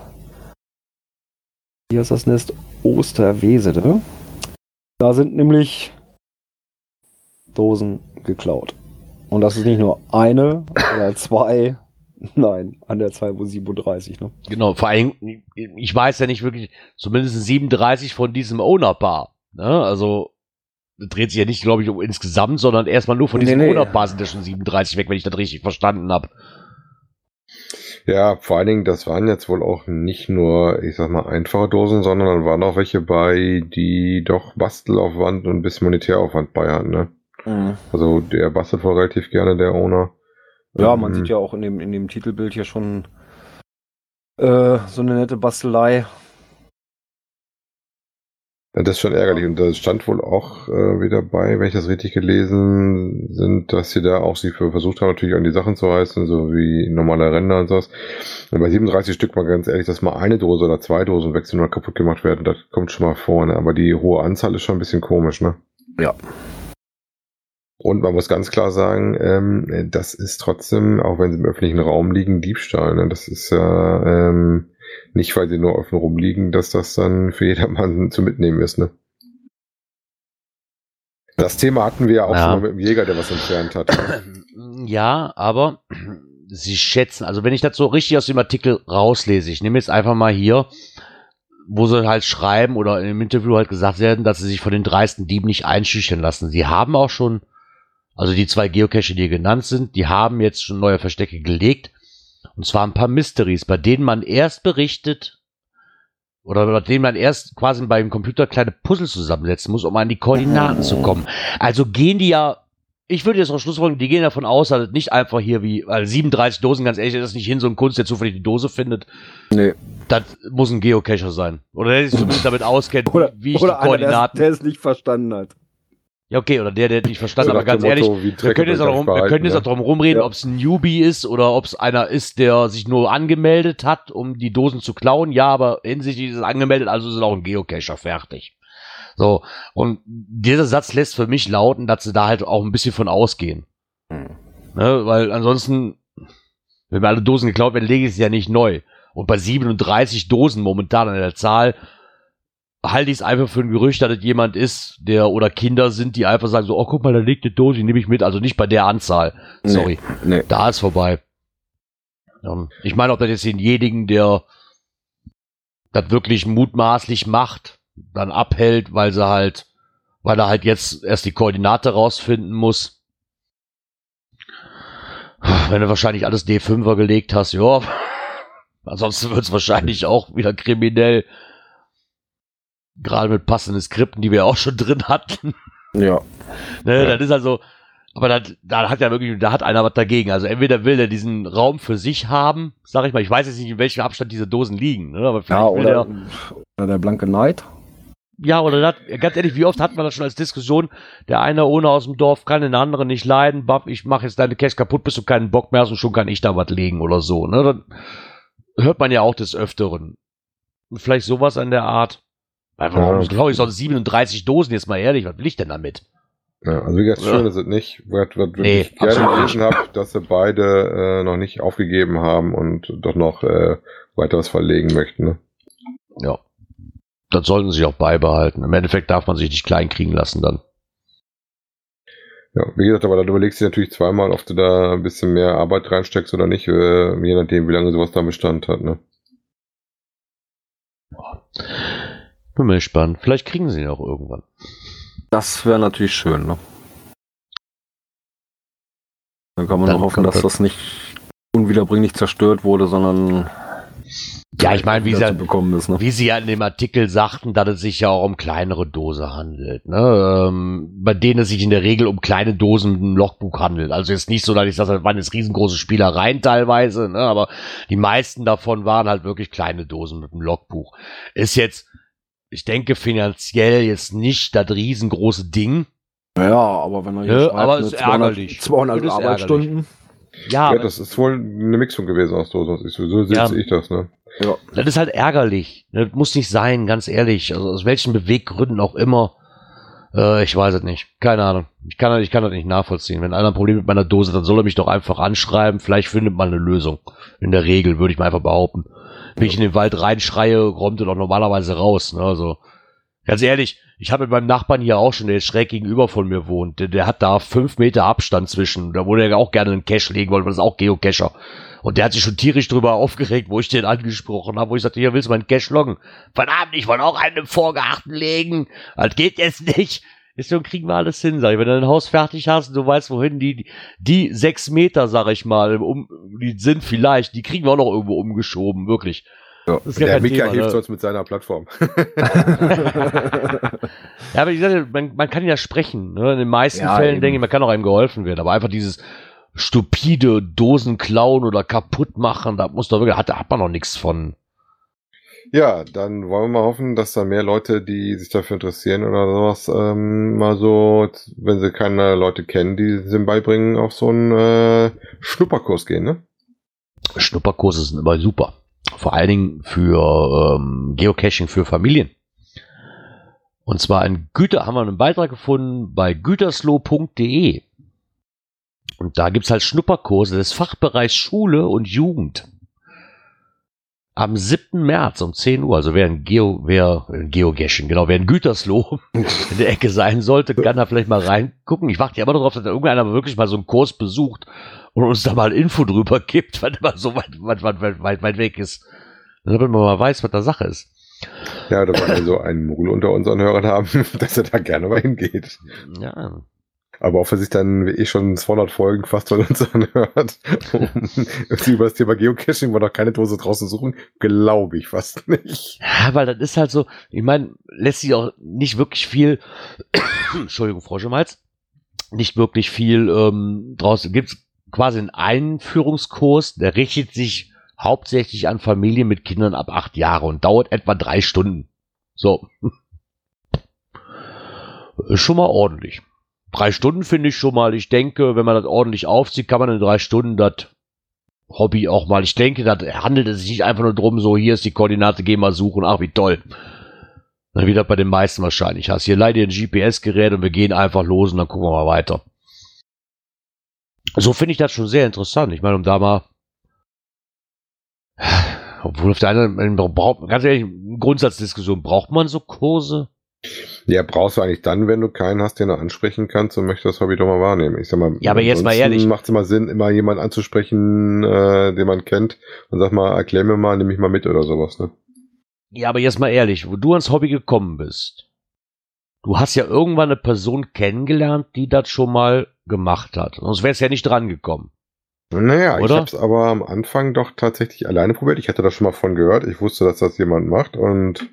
Wie heißt das Nest? Osterwesede. Da sind nämlich Dosen geklaut. Und das ist nicht nur eine oder zwei. Nein, an der Zahl wo 37, ne? Genau, vor allem, ich weiß ja nicht wirklich, zumindest 37 von diesem Owner-Paar. Ne? Also, dreht sich ja nicht, glaube ich, um insgesamt, sondern erstmal nur von Nee, diesem nee. Ja schon 37 weg, wenn ich das richtig verstanden habe. Ja, vor allen Dingen, das waren jetzt wohl auch nicht nur, ich sag mal, einfache Dosen, sondern dann waren auch welche bei, die doch Bastelaufwand und ein bisschen Monetäraufwand bei hatten, ne? Mhm. Also der bastelt wohl relativ gerne, der Owner. Ja, man ähm, sieht ja auch in dem, in dem Titelbild hier schon äh, so eine nette Bastelei. Das ist schon ärgerlich. Und da stand wohl auch äh, wieder bei, wenn ich das richtig gelesen sind, dass sie da auch sich versucht haben, natürlich an die Sachen zu reißen, so wie normale Ränder und sowas. Und bei 37 Stück mal ganz ehrlich, dass mal eine Dose oder zwei Dosen wechseln oder kaputt gemacht werden, das kommt schon mal vor. Ne? Aber die hohe Anzahl ist schon ein bisschen komisch, ne? Ja. Und man muss ganz klar sagen, ähm, das ist trotzdem, auch wenn sie im öffentlichen Raum liegen, Diebstahl. Ne? Das ist ja ähm, nicht, weil sie nur offen rumliegen, dass das dann für jedermann zu mitnehmen ist. Ne? Das Thema hatten wir ja auch ja. schon mal mit dem Jäger, der was entfernt hat. Ja, aber sie schätzen, also wenn ich das so richtig aus dem Artikel rauslese, ich nehme jetzt einfach mal hier, wo sie halt schreiben oder im Interview halt gesagt werden, dass sie sich von den dreisten Dieben nicht einschüchtern lassen. Sie haben auch schon also die zwei Geocache, die genannt sind, die haben jetzt schon neue Verstecke gelegt. Und zwar ein paar Mysteries, bei denen man erst berichtet, oder bei denen man erst quasi beim Computer kleine Puzzle zusammensetzen muss, um an die Koordinaten zu kommen. Also gehen die ja, ich würde jetzt auch Schlussfolgerung, die gehen davon aus, dass nicht einfach hier wie, weil 37 Dosen, ganz ehrlich, das ist nicht hin so ein Kunst, der zufällig die Dose findet. Nee. Das muss ein Geocacher sein. Oder der sich zumindest damit auskennt, oder, wie ich die Koordinaten. der es nicht verstanden hat. Ja, okay, oder der, der nicht verstanden hat, aber ganz ehrlich, wir können jetzt auch darum, wir können jetzt auch darum rumreden, ja. ob es ein Newbie ist oder ob es einer ist, der sich nur angemeldet hat, um die Dosen zu klauen. Ja, aber hinsichtlich ist es angemeldet, also ist es auch ein Geocacher fertig. So, und dieser Satz lässt für mich lauten, dass sie da halt auch ein bisschen von ausgehen. Hm. Ne, weil ansonsten, wenn mir alle Dosen geklaut werden, lege ich es ja nicht neu. Und bei 37 Dosen momentan an der Zahl, halte ich es einfach für ein Gerücht, dass es jemand ist, der oder Kinder sind, die einfach sagen so, oh guck mal, da liegt eine Dose, die nehme ich mit. Also nicht bei der Anzahl. Sorry. Nee, nee. Da ist vorbei. Ähm, ich meine, ob das jetzt denjenigen, der das wirklich mutmaßlich macht, dann abhält, weil sie halt, weil er halt jetzt erst die Koordinate rausfinden muss. Wenn du wahrscheinlich alles D5er gelegt hast, ja. Ansonsten wird es wahrscheinlich auch wieder kriminell. Gerade mit passenden Skripten, die wir auch schon drin hatten. Ja. ne, ja. Das ist also, aber da, da hat ja wirklich, da hat einer was dagegen. Also entweder will er diesen Raum für sich haben, sag ich mal, ich weiß jetzt nicht, in welchem Abstand diese Dosen liegen, ne? aber ja, oder, der, oder der blanke Neid. Ja, oder das, ganz ehrlich, wie oft hat man das schon als Diskussion? Der eine ohne aus dem Dorf kann den anderen nicht leiden, Bab, ich mache jetzt deine Cash kaputt, bis du keinen Bock mehr hast und schon kann ich da was legen oder so. Ne? Dann hört man ja auch des Öfteren. Vielleicht sowas an der Art. Warum ja. glaube ich sonst 37 Dosen, jetzt mal ehrlich, was will ich denn damit? Ja, also wie gesagt, ja. schön ist es nicht. Was, was nee, ich gerne gelesen habe, dass sie beide äh, noch nicht aufgegeben haben und doch noch äh, weiter was verlegen möchten. Ne? Ja. Das sollten sie auch beibehalten. Im Endeffekt darf man sich nicht klein kriegen lassen dann. Ja, wie gesagt, aber dann überlegst du natürlich zweimal, ob du da ein bisschen mehr Arbeit reinsteckst oder nicht, äh, je nachdem, wie lange sowas da Bestand hat, ne? Bin mal gespannt. Vielleicht kriegen sie ihn auch irgendwann. Das wäre natürlich schön, ne? Dann kann man Dann nur hoffen, dass das nicht unwiederbringlich zerstört wurde, sondern ja, ich meine, wie, sie, ist, ne? wie sie ja in dem Artikel sagten, dass es sich ja auch um kleinere Dose handelt, ne? Ähm, bei denen es sich in der Regel um kleine Dosen mit einem Logbuch handelt. Also jetzt nicht so, dass ich sage, das waren jetzt riesengroße Spielereien teilweise, ne? aber die meisten davon waren halt wirklich kleine Dosen mit einem Logbuch. Ist jetzt ich denke finanziell jetzt nicht das riesengroße Ding. Ja, aber wenn er hier ja, schreibt, aber es ist 200, ärgerlich. 200 Arbeitsstunden. Ärgerlich. Ja, ja das ist wohl eine Mixung gewesen aus so. So sehe ja. ich das, ne? Ja. Das ist halt ärgerlich. Das muss nicht sein, ganz ehrlich. Also aus welchen Beweggründen auch immer. Äh, ich weiß es nicht. Keine Ahnung. Ich kann, ich kann das nicht nachvollziehen. Wenn einer ein Problem mit meiner Dose, dann soll er mich doch einfach anschreiben. Vielleicht findet man eine Lösung. In der Regel, würde ich mal einfach behaupten wenn ich in den Wald reinschreie, kommt er doch normalerweise raus. Ne? Also, ganz ehrlich, ich habe mit meinem Nachbarn hier auch schon, der schräg gegenüber von mir wohnt, der, der hat da fünf Meter Abstand zwischen. Da würde er auch gerne einen Cache legen wollen, weil das ist auch Geocacher. Und der hat sich schon tierisch drüber aufgeregt, wo ich den angesprochen habe, wo ich sagte, hier willst du meinen Cache loggen? Verdammt, ich wollte auch einen im Vorgarten legen. Das geht jetzt nicht. Ist so, kriegen wir alles hin, sag ich. Wenn du dein Haus fertig hast und du weißt, wohin die, die sechs Meter, sag ich mal, um, die sind vielleicht, die kriegen wir auch noch irgendwo umgeschoben, wirklich. Ja, der Mika Thema, hilft ne? uns mit seiner Plattform. ja, aber ich sage, man, man kann ja sprechen. Ne? In den meisten ja, Fällen eben. denke ich, man kann auch einem geholfen werden. Aber einfach dieses stupide Dosen klauen oder kaputt machen, da muss doch wirklich, hat, hat man noch nichts von. Ja, dann wollen wir mal hoffen, dass da mehr Leute, die sich dafür interessieren oder sowas, ähm, mal so, wenn sie keine Leute kennen, die sie beibringen, auf so einen äh, Schnupperkurs gehen, ne? Schnupperkurse sind immer super. Vor allen Dingen für ähm, Geocaching für Familien. Und zwar in Güter haben wir einen Beitrag gefunden bei gütersloh.de. Und da gibt's halt Schnupperkurse des Fachbereichs Schule und Jugend. Am 7. März um 10 Uhr, also wer ein Geo, wer ein Geocaching, genau, wer ein Gütersloh in der Ecke sein sollte, kann da vielleicht mal reingucken. Ich warte ja immer darauf, dass da irgendeiner wirklich mal so einen Kurs besucht und uns da mal Info drüber gibt, weil immer so weit, weit, weit, weit, weit weg ist. Damit man mal weiß, was da Sache ist. Ja, da wir so einen Mogul unter unseren Hörern haben, dass er da gerne mal hingeht. Ja. Aber ob er sich dann eh schon 200 Folgen fast von uns anhört, um über das Thema Geocaching, wo noch keine Dose draußen suchen, glaube ich fast nicht. Ja, weil das ist halt so, ich meine, lässt sich auch nicht wirklich viel, Entschuldigung, Frau Schmalz, nicht wirklich viel ähm, draußen, gibt's quasi einen Einführungskurs, der richtet sich hauptsächlich an Familien mit Kindern ab acht Jahre und dauert etwa drei Stunden. So. schon mal ordentlich. Drei Stunden finde ich schon mal. Ich denke, wenn man das ordentlich aufzieht, kann man in drei Stunden das Hobby auch mal. Ich denke, da handelt es sich nicht einfach nur drum, so hier ist die Koordinate, geh mal suchen. Ach, wie toll. Dann wieder bei den meisten wahrscheinlich. Hast hier leider ein GPS-Gerät und wir gehen einfach los und dann gucken wir mal weiter so finde ich das schon sehr interessant. Ich meine, um da mal, obwohl auf der braucht, ganz ehrlich, Grundsatzdiskussion, braucht man so Kurse? Ja, brauchst du eigentlich dann, wenn du keinen hast, den du ansprechen kannst und möchtest das Hobby doch mal wahrnehmen. Ich sag mal, ja, aber jetzt mal ehrlich. Macht es immer Sinn, immer jemanden anzusprechen, äh, den man kennt und sag mal, erklär mir mal, nimm mich mal mit oder sowas, ne? Ja, aber jetzt mal ehrlich, wo du ans Hobby gekommen bist, du hast ja irgendwann eine Person kennengelernt, die das schon mal gemacht hat. Sonst wäre es ja nicht dran gekommen. Naja, Oder? ich habe es aber am Anfang doch tatsächlich alleine probiert. Ich hatte das schon mal von gehört. Ich wusste, dass das jemand macht und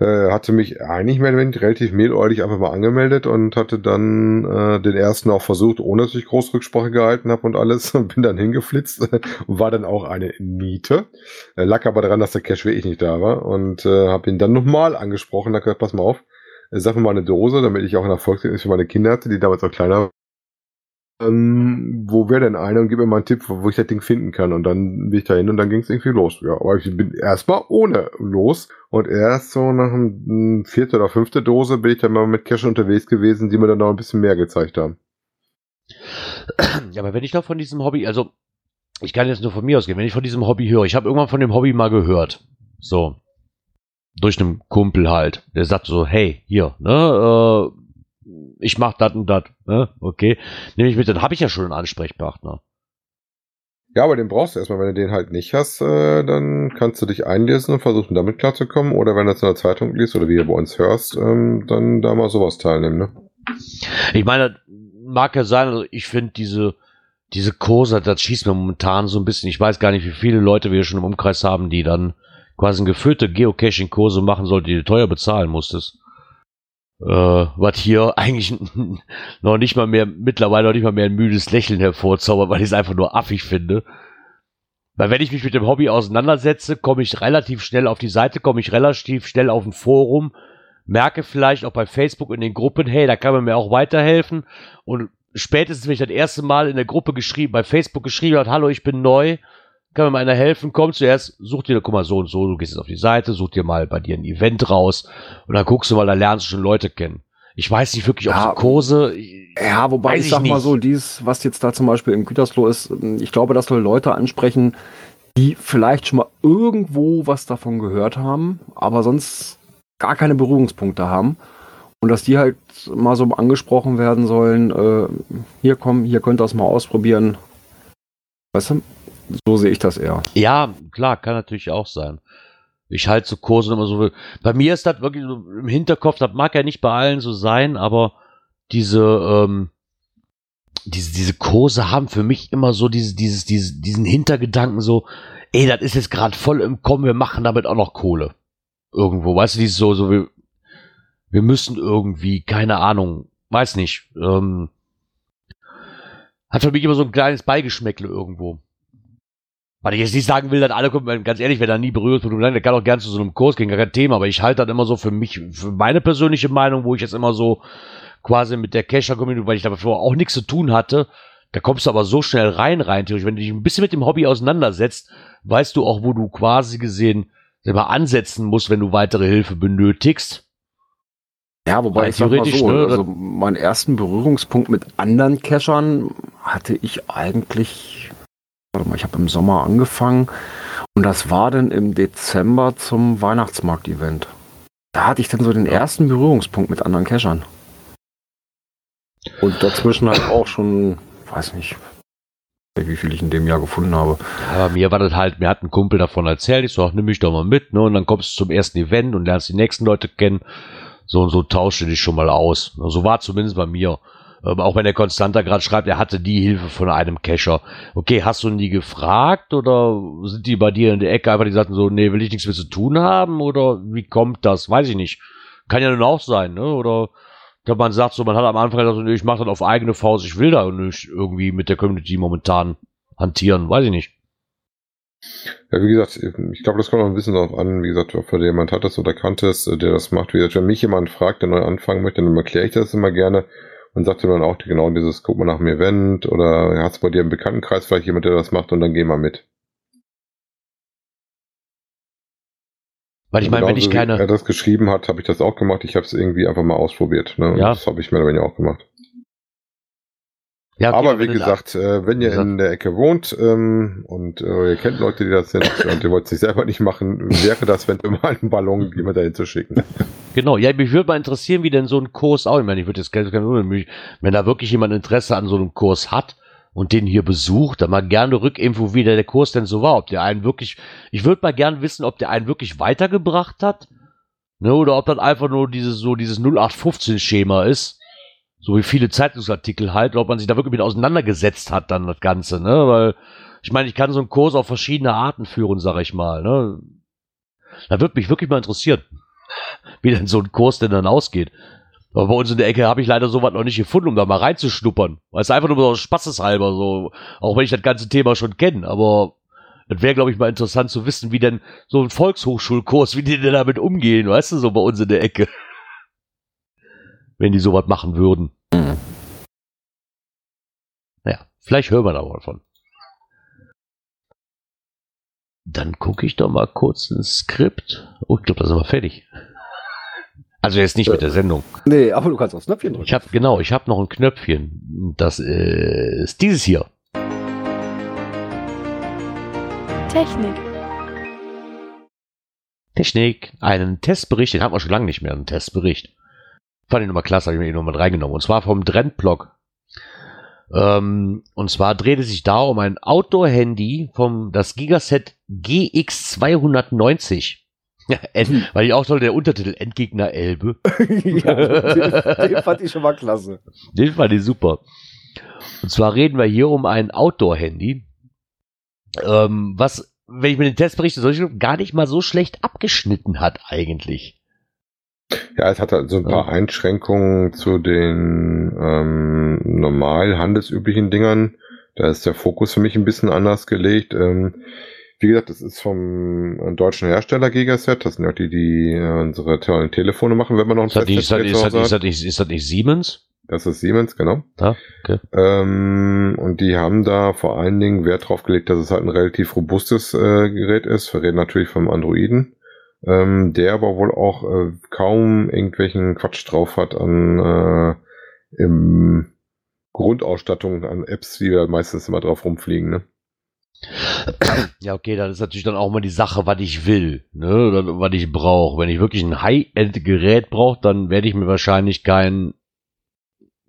äh, hatte mich eigentlich mehr relativ mehläugig einfach mal angemeldet und hatte dann äh, den ersten auch versucht, ohne dass ich groß Rücksprache gehalten habe und alles und bin dann hingeflitzt und war dann auch eine Miete. Äh, lag aber daran, dass der Cash wirklich nicht da war und äh, habe ihn dann nochmal angesprochen. Da gesagt, pass mal auf, sag mir mal eine Dose, damit ich auch ein Erfolgserlebnis für meine Kinder hatte, die damals auch kleiner ähm, wo wäre denn einer und gib mir mal einen Tipp, wo ich das Ding finden kann. Und dann bin ich da hin und dann ging es irgendwie los. Ja, aber ich bin erstmal ohne los. Und erst so nach einem vierte oder fünfte Dose bin ich dann mal mit Cash unterwegs gewesen, die mir dann noch ein bisschen mehr gezeigt haben. Ja, aber wenn ich doch von diesem Hobby, also ich kann jetzt nur von mir ausgehen, wenn ich von diesem Hobby höre, ich habe irgendwann von dem Hobby mal gehört. So. Durch einen Kumpel halt. Der sagt so, hey, hier, ne, äh, ich mach dat und dat. Ne? Okay. Nehme ich mit, dann habe ich ja schon einen Ansprechpartner. Ja, aber den brauchst du erstmal. Wenn du den halt nicht hast, äh, dann kannst du dich einlesen und versuchen, damit klarzukommen. Oder wenn du es in der Zeitung liest oder wie du bei uns hörst, ähm, dann da mal sowas teilnehmen. Ne? Ich meine, mag ja sein, also ich finde diese, diese Kurse, das schießt mir momentan so ein bisschen. Ich weiß gar nicht, wie viele Leute wir schon im Umkreis haben, die dann quasi geführte Geocaching-Kurse machen sollten, die du teuer bezahlen musstest äh, was hier eigentlich noch nicht mal mehr, mittlerweile noch nicht mal mehr ein müdes Lächeln hervorzaubert, weil ich es einfach nur affig finde. Weil wenn ich mich mit dem Hobby auseinandersetze, komme ich relativ schnell auf die Seite, komme ich relativ schnell auf ein Forum, merke vielleicht auch bei Facebook in den Gruppen, hey, da kann man mir auch weiterhelfen. Und spätestens, wenn ich das erste Mal in der Gruppe geschrieben, bei Facebook geschrieben hat, hallo, ich bin neu, kann mir mal einer helfen, komm zuerst, such dir, guck mal, so und so, du gehst jetzt auf die Seite, such dir mal bei dir ein Event raus und dann guckst du mal, da lernst du schon Leute kennen. Ich weiß nicht wirklich, ob ja, so Kurse. Ja, wobei ich, ich sag nicht. mal so, dies, was jetzt da zum Beispiel im Gütersloh ist, ich glaube, das soll Leute ansprechen, die vielleicht schon mal irgendwo was davon gehört haben, aber sonst gar keine Berührungspunkte haben. Und dass die halt mal so angesprochen werden sollen, äh, hier komm, hier könnt ihr es mal ausprobieren. Weißt du? So sehe ich das eher. Ja, klar, kann natürlich auch sein. Ich halte so Kurse immer so. Bei mir ist das wirklich im Hinterkopf, das mag ja nicht bei allen so sein, aber diese, ähm, diese, diese Kurse haben für mich immer so diese, dieses, dieses, diesen Hintergedanken so, ey, das ist jetzt gerade voll im Kommen, wir machen damit auch noch Kohle. Irgendwo, weißt du, die ist so, so, wir, wir müssen irgendwie, keine Ahnung, weiß nicht, ähm, hat für mich immer so ein kleines Beigeschmäckle irgendwo. Weil ich jetzt nicht sagen will, dass alle kommen, ganz ehrlich, wer da nie Berührungspunkte hat, der kann auch gern zu so einem Kurs gehen, gar kein Thema, aber ich halte das immer so für mich, für meine persönliche Meinung, wo ich jetzt immer so quasi mit der Cacher-Community, weil ich davor auch nichts zu tun hatte, da kommst du aber so schnell rein, rein, theoretisch. Wenn du dich ein bisschen mit dem Hobby auseinandersetzt, weißt du auch, wo du quasi gesehen selber ansetzen musst, wenn du weitere Hilfe benötigst. Ja, wobei ich theoretisch, so, ne, also meinen ersten Berührungspunkt mit anderen Cachern hatte ich eigentlich, warte mal, ich habe im Sommer angefangen und das war dann im Dezember zum Weihnachtsmarkt-Event. Da hatte ich dann so den ersten Berührungspunkt mit anderen Cachern. Und dazwischen halt auch schon, weiß nicht, wie viel ich in dem Jahr gefunden habe. Aber mir war das halt, mir hat ein Kumpel davon erzählt, ich so, ach, nimm mich doch mal mit, ne? Und dann kommst du zum ersten Event und lernst die nächsten Leute kennen so und so tauschte dich schon mal aus. So war zumindest bei mir. Ähm, auch wenn der Konstanter gerade schreibt, er hatte die Hilfe von einem Cacher. Okay, hast du nie gefragt oder sind die bei dir in der Ecke einfach, die sagten so, nee, will ich nichts mehr zu tun haben oder wie kommt das? Weiß ich nicht. Kann ja nun auch sein, ne? Oder dass man sagt so, man hat am Anfang gesagt, nee, ich mache das auf eigene Faust, ich will da nicht irgendwie mit der Community momentan hantieren, weiß ich nicht. Ja, wie gesagt, ich glaube, das kommt noch ein bisschen darauf an, wie gesagt, ob jemand hattest oder kanntest, äh, der das macht. Wie gesagt, wenn mich jemand fragt, der neu anfangen möchte, dann erkläre ich das immer gerne und sagt dir dann auch genau dieses, guck mal nach dem Event oder hast du bei dir im Bekanntenkreis vielleicht jemand, der das macht und dann geh mal mit. Weil ich meine, wenn ich keine. Wie er das geschrieben hat, habe ich das auch gemacht. Ich habe es irgendwie einfach mal ausprobiert. Ne? Ja. Das habe ich mir aber auch gemacht. Ja, okay, aber wie gesagt, äh, wenn ihr in der Ecke wohnt ähm, und äh, ihr kennt Leute, die das sind und ihr wollt es sich selber nicht machen, wäre das, wenn wir mal einen Ballon jemand dahin zu schicken. Genau, ja, mich würde mal interessieren, wie denn so ein Kurs auch, ich meine, ich würde jetzt gerne, wenn da wirklich jemand Interesse an so einem Kurs hat und den hier besucht, dann mal gerne Rückinfo, wie der, der Kurs denn so war, ob der einen wirklich, ich würde mal gerne wissen, ob der einen wirklich weitergebracht hat, ne, oder ob das einfach nur dieses, so dieses 0815-Schema ist so wie viele Zeitungsartikel halt, ob man sich da wirklich mit auseinandergesetzt hat, dann das Ganze, ne? Weil, ich meine, ich kann so einen Kurs auf verschiedene Arten führen, sag ich mal, ne? Da würde mich wirklich mal interessieren, wie denn so ein Kurs denn dann ausgeht. Aber bei uns in der Ecke habe ich leider sowas noch nicht gefunden, um da mal reinzuschnuppern. Weil es einfach nur so spaßeshalber, so, auch wenn ich das ganze Thema schon kenne, aber das wäre, glaube ich, mal interessant zu wissen, wie denn so ein Volkshochschulkurs, wie die denn damit umgehen, weißt du, so bei uns in der Ecke wenn die sowas machen würden. Mhm. Naja, vielleicht hören wir da mal von. Dann gucke ich doch mal kurz ins Skript. Oh, ich glaube, das ist aber fertig. Also jetzt nicht mit der Sendung. Nee, aber du kannst aufs Knöpfchen drücken. Ich habe genau, ich habe noch ein Knöpfchen. Das ist dieses hier. Technik. Technik. Einen Testbericht, den haben wir schon lange nicht mehr, einen Testbericht. Fand ich nochmal klasse, habe ich mir nochmal reingenommen. Und zwar vom Trendblock. Ähm, und zwar dreht es sich da um ein Outdoor-Handy vom das Gigaset GX290. Hm. Weil ich auch toll, der Untertitel Endgegner Elbe. ja, den, den fand ich schon mal klasse. Den fand ich super. Und zwar reden wir hier um ein Outdoor-Handy, ähm, was, wenn ich mir den Test berichte, gar nicht mal so schlecht abgeschnitten hat eigentlich. Ja, es hat halt so ein paar. Einschränkungen zu den ähm, normal handelsüblichen Dingern. Da ist der Fokus für mich ein bisschen anders gelegt. Ähm, wie gesagt, das ist vom äh, deutschen Hersteller Gigaset. Das sind ja die, die äh, unsere tollen Telefone machen, wenn man noch ein Festnetz ist, das, ist, das, ist, das nicht, ist das nicht Siemens? Das ist Siemens, genau. Ah, okay. Ähm, und die haben da vor allen Dingen Wert drauf gelegt, dass es halt ein relativ robustes äh, Gerät ist. Wir reden natürlich vom Androiden ähm, der aber wohl auch äh, kaum irgendwelchen Quatsch drauf hat an äh, im Grundausstattung an Apps, die wir meistens immer drauf rumfliegen, ne? Ja, okay, das ist natürlich dann auch mal die Sache, was ich will, ne, oder was ich brauche. Wenn ich wirklich ein High-End-Gerät brauche, dann werde ich mir wahrscheinlich kein,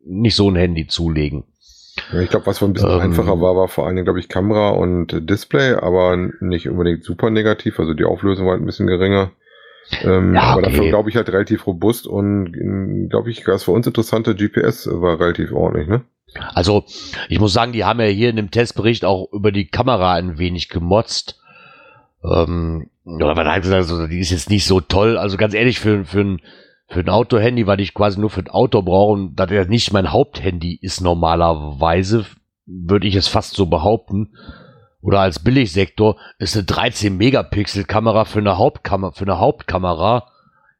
nicht so ein Handy zulegen. Ja, ich glaube, was ein bisschen ähm, einfacher war, war vor allen Dingen, glaube ich, Kamera und Display, aber nicht unbedingt super negativ. Also die Auflösung war halt ein bisschen geringer. Ähm, ja, aber dafür glaube ich halt relativ robust und glaube ich, das für uns interessante GPS war relativ ordentlich, ne? Also, ich muss sagen, die haben ja hier in dem Testbericht auch über die Kamera ein wenig gemotzt. Ähm, oder man hat gesagt, so, die ist jetzt nicht so toll. Also ganz ehrlich, für, für ein, für ein Auto-Handy, weil ich quasi nur für ein Auto brauche und das ja nicht mein Haupthandy ist normalerweise, würde ich es fast so behaupten. Oder als Billigsektor ist eine 13 Megapixel Kamera für eine Hauptkamera, für eine Hauptkamera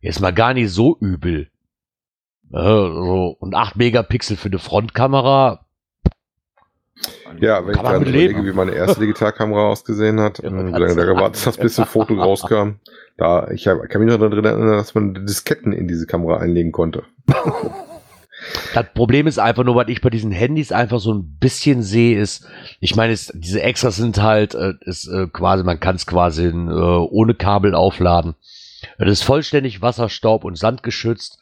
jetzt mal gar nicht so übel. Äh, so, und 8 Megapixel für eine Frontkamera. Ja, wenn Kann ich dann überlege, wie meine erste Digitalkamera ausgesehen hat, Ja, und wie lange da gewartet hat, bis ein Foto rauskam. Da, ich hab, kann mich noch daran erinnern, dass man Disketten in diese Kamera einlegen konnte. Das Problem ist einfach nur, was ich bei diesen Handys einfach so ein bisschen sehe, ist, ich meine, es, diese Extras sind halt, äh, ist äh, quasi, man kann es quasi äh, ohne Kabel aufladen. Das ist vollständig Wasserstaub und Sand geschützt.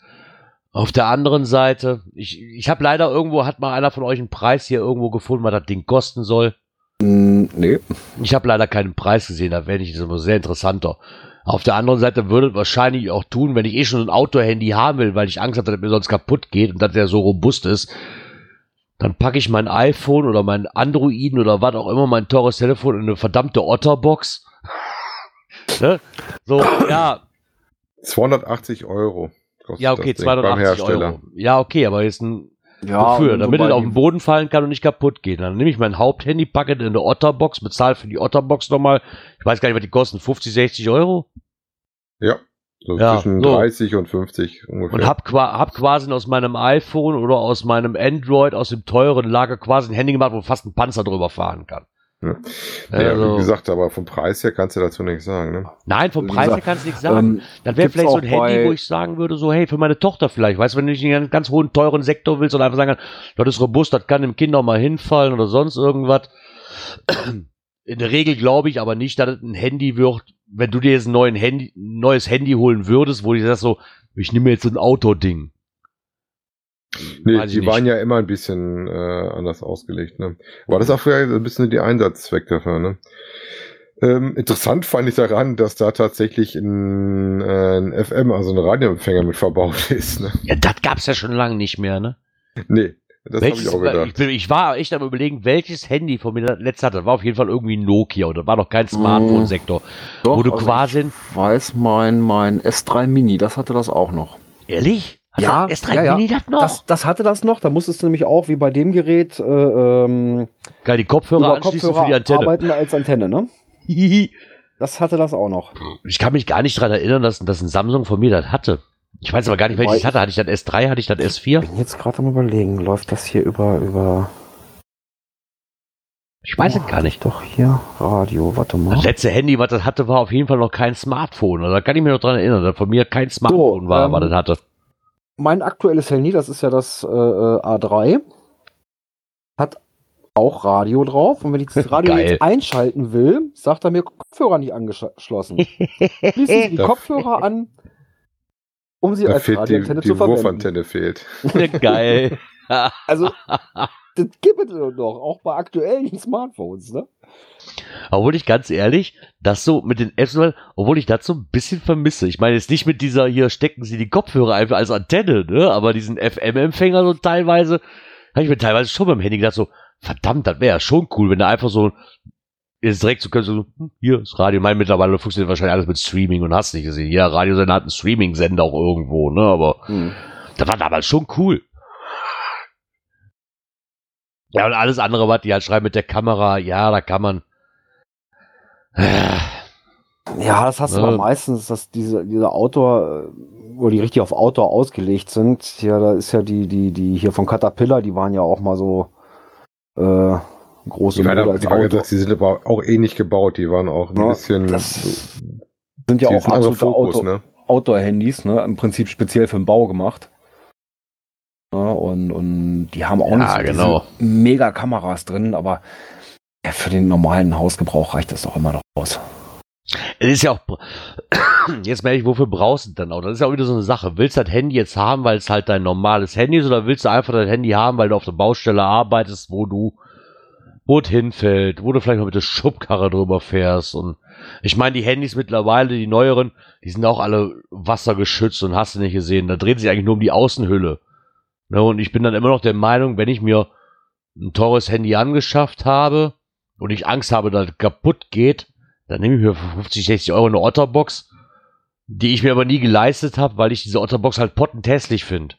Auf der anderen Seite, ich, ich habe leider irgendwo, hat mal einer von euch einen Preis hier irgendwo gefunden, was das Ding kosten soll. Mm, nee. Ich habe leider keinen Preis gesehen, da wäre ich das immer sehr interessanter. Auf der anderen Seite würde es wahrscheinlich auch tun, wenn ich eh schon ein Auto-Handy haben will, weil ich Angst habe, dass es mir sonst kaputt geht und dass der so robust ist, dann packe ich mein iPhone oder mein Androiden oder was auch immer, mein teures Telefon in eine verdammte Otterbox. ne? So, ja, 280 Euro. Kostet ja, okay, das Ding beim 280 Hersteller. Euro. Ja, okay, aber jetzt ein, Ja, wofür? Damit es auf den Boden fallen kann und nicht kaputt geht. Dann nehme ich mein Haupthandy, packe es in eine Otterbox, bezahle für die Otterbox nochmal, ich weiß gar nicht, was die kosten, 50, 60 Euro? Ja, so Ja, zwischen so. 30 und 50 ungefähr. Und hab, hab quasi aus meinem iPhone oder aus meinem Android, aus dem teuren Lager quasi ein Handy gemacht, wo fast ein Panzer drüber fahren kann. Ja. Ja, ja, also- wie gesagt, aber vom Preis her kannst du dazu nichts sagen. Ne? Nein, vom Preis her kannst du nichts sagen. Ähm, das wäre vielleicht so ein Handy, wo ich sagen würde, so, hey, für meine Tochter vielleicht, weißt du, wenn du nicht in einen ganz hohen, teuren Sektor willst und einfach sagen kannst, das ist robust, das kann dem Kind auch mal hinfallen oder sonst irgendwas. In der Regel glaube ich aber nicht, dass es ein Handy wird, wenn du dir jetzt ein neuen Handy, neues Handy holen würdest, wo du sagst so, ich nehme jetzt so ein Autoding. Nee, ich die nicht. waren ja immer ein bisschen äh, anders ausgelegt. Ne? Aber das auch vielleicht ein bisschen die Einsatzzweck dafür. Ne? Ähm, interessant fand ich daran, dass da tatsächlich ein, äh, ein FM, also ein Radioempfänger mit verbaut ist. Ne? Ja, das gab's ja schon lange nicht mehr, ne? Nee, das habe ich auch ich, gedacht. bin, ich war echt am überlegen, welches Handy von mir das letzte hatte. Das war auf jeden Fall irgendwie ein Nokia oder war noch kein Smartphone-Sektor. Doch, wo du also quasi, ich weiß, mein, mein S3 Mini, das hatte das auch noch. ehrlich? Hat Ja, das S3 ja, ja. Mini das noch? Das, das hatte das noch. Da musstest du nämlich auch, wie bei dem Gerät, äh, ähm, Geil, die Kopfhörer Kopfhörer für die Antenne. arbeiten als Antenne, ne? Das hatte das auch noch. Ich kann mich gar nicht dran erinnern, dass, dass ein Samsung von mir das hatte. Ich weiß aber gar nicht, welches ich hatte. Hatte ich das S3, hatte ich das S4? bin jetzt gerade am überlegen, läuft das hier über, über. Ich weiß es gar nicht. Doch hier, Radio, warte mal. Das letzte Handy, was das hatte, war auf jeden Fall noch kein Smartphone. Also da kann ich mich noch dran erinnern, dass von mir kein Smartphone war, ähm, was das hatte. Mein aktuelles Handy, das ist ja das äh, äh, A3, hat auch Radio drauf. Und wenn ich das Radio Geil. jetzt einschalten will, sagt er mir, Kopfhörer nicht angeschlossen. Schließen Sie die Kopfhörer an, um sie Da als fehlt die, Radioantenne die zu verwenden. Wurfantenne fehlt. Geil. Also, das gibt es doch, auch bei aktuellen Smartphones, ne? Obwohl ich ganz ehrlich, das so mit den Apps, obwohl ich das so ein bisschen vermisse. Ich meine jetzt nicht mit dieser, hier stecken sie die Kopfhörer einfach als Antenne, ne? Aber diesen FM-Empfänger so teilweise, habe ich mir teilweise schon beim Handy gedacht, so, verdammt, das wäre ja schon cool, wenn da einfach so jetzt direkt so können, so, hm, hier ist Radio. Ich meine, mittlerweile funktioniert wahrscheinlich alles mit Streaming und hast nicht gesehen. Ja, Radiosender hat einen Streaming-Sender auch irgendwo, ne? Aber Hm. das war damals schon cool. Ja, und alles andere, was die halt schreiben mit der Kamera, ja, da kann man. Ja, das hast du aber meistens, dass diese, diese Outdoor, äh, wo die richtig auf Outdoor ausgelegt sind. Ja, da ist ja die, die, die hier von Caterpillar, die waren ja auch mal so äh, große Die, als die, gesagt, die sind aber auch ähnlich gebaut. Die waren auch ein Ja, bisschen. das sind ja auch sind absolute Fokus, Auto, ne? Outdoor-Handys, ne? Im Prinzip speziell für den Bau gemacht. Ja, und, und die haben auch Ja, nicht so genau. diese mega Kameras drin, aber ja, für den normalen Hausgebrauch reicht das doch immer noch aus. Es ist ja auch. Jetzt merke ich, wofür brauchst du denn auch? Das ist ja auch wieder so eine Sache. Willst du das Handy jetzt haben, weil es halt dein normales Handy ist, oder willst du einfach dein Handy haben, weil du auf der Baustelle arbeitest, wo du, wo es hinfällt, wo du vielleicht mal mit der Schubkarre drüber fährst und ich meine, die Handys mittlerweile, die neueren, die sind auch alle wassergeschützt und hast du nicht gesehen. Da dreht sich eigentlich nur um die Außenhülle. Ne, und ich bin dann immer noch der Meinung, wenn ich mir ein teures Handy angeschafft habe und ich Angst habe, dass es kaputt geht, Dann nehme ich mir für 50, 60 Euro eine Otterbox, die ich mir aber nie geleistet habe, weil ich diese Otterbox halt pottenthässlich finde.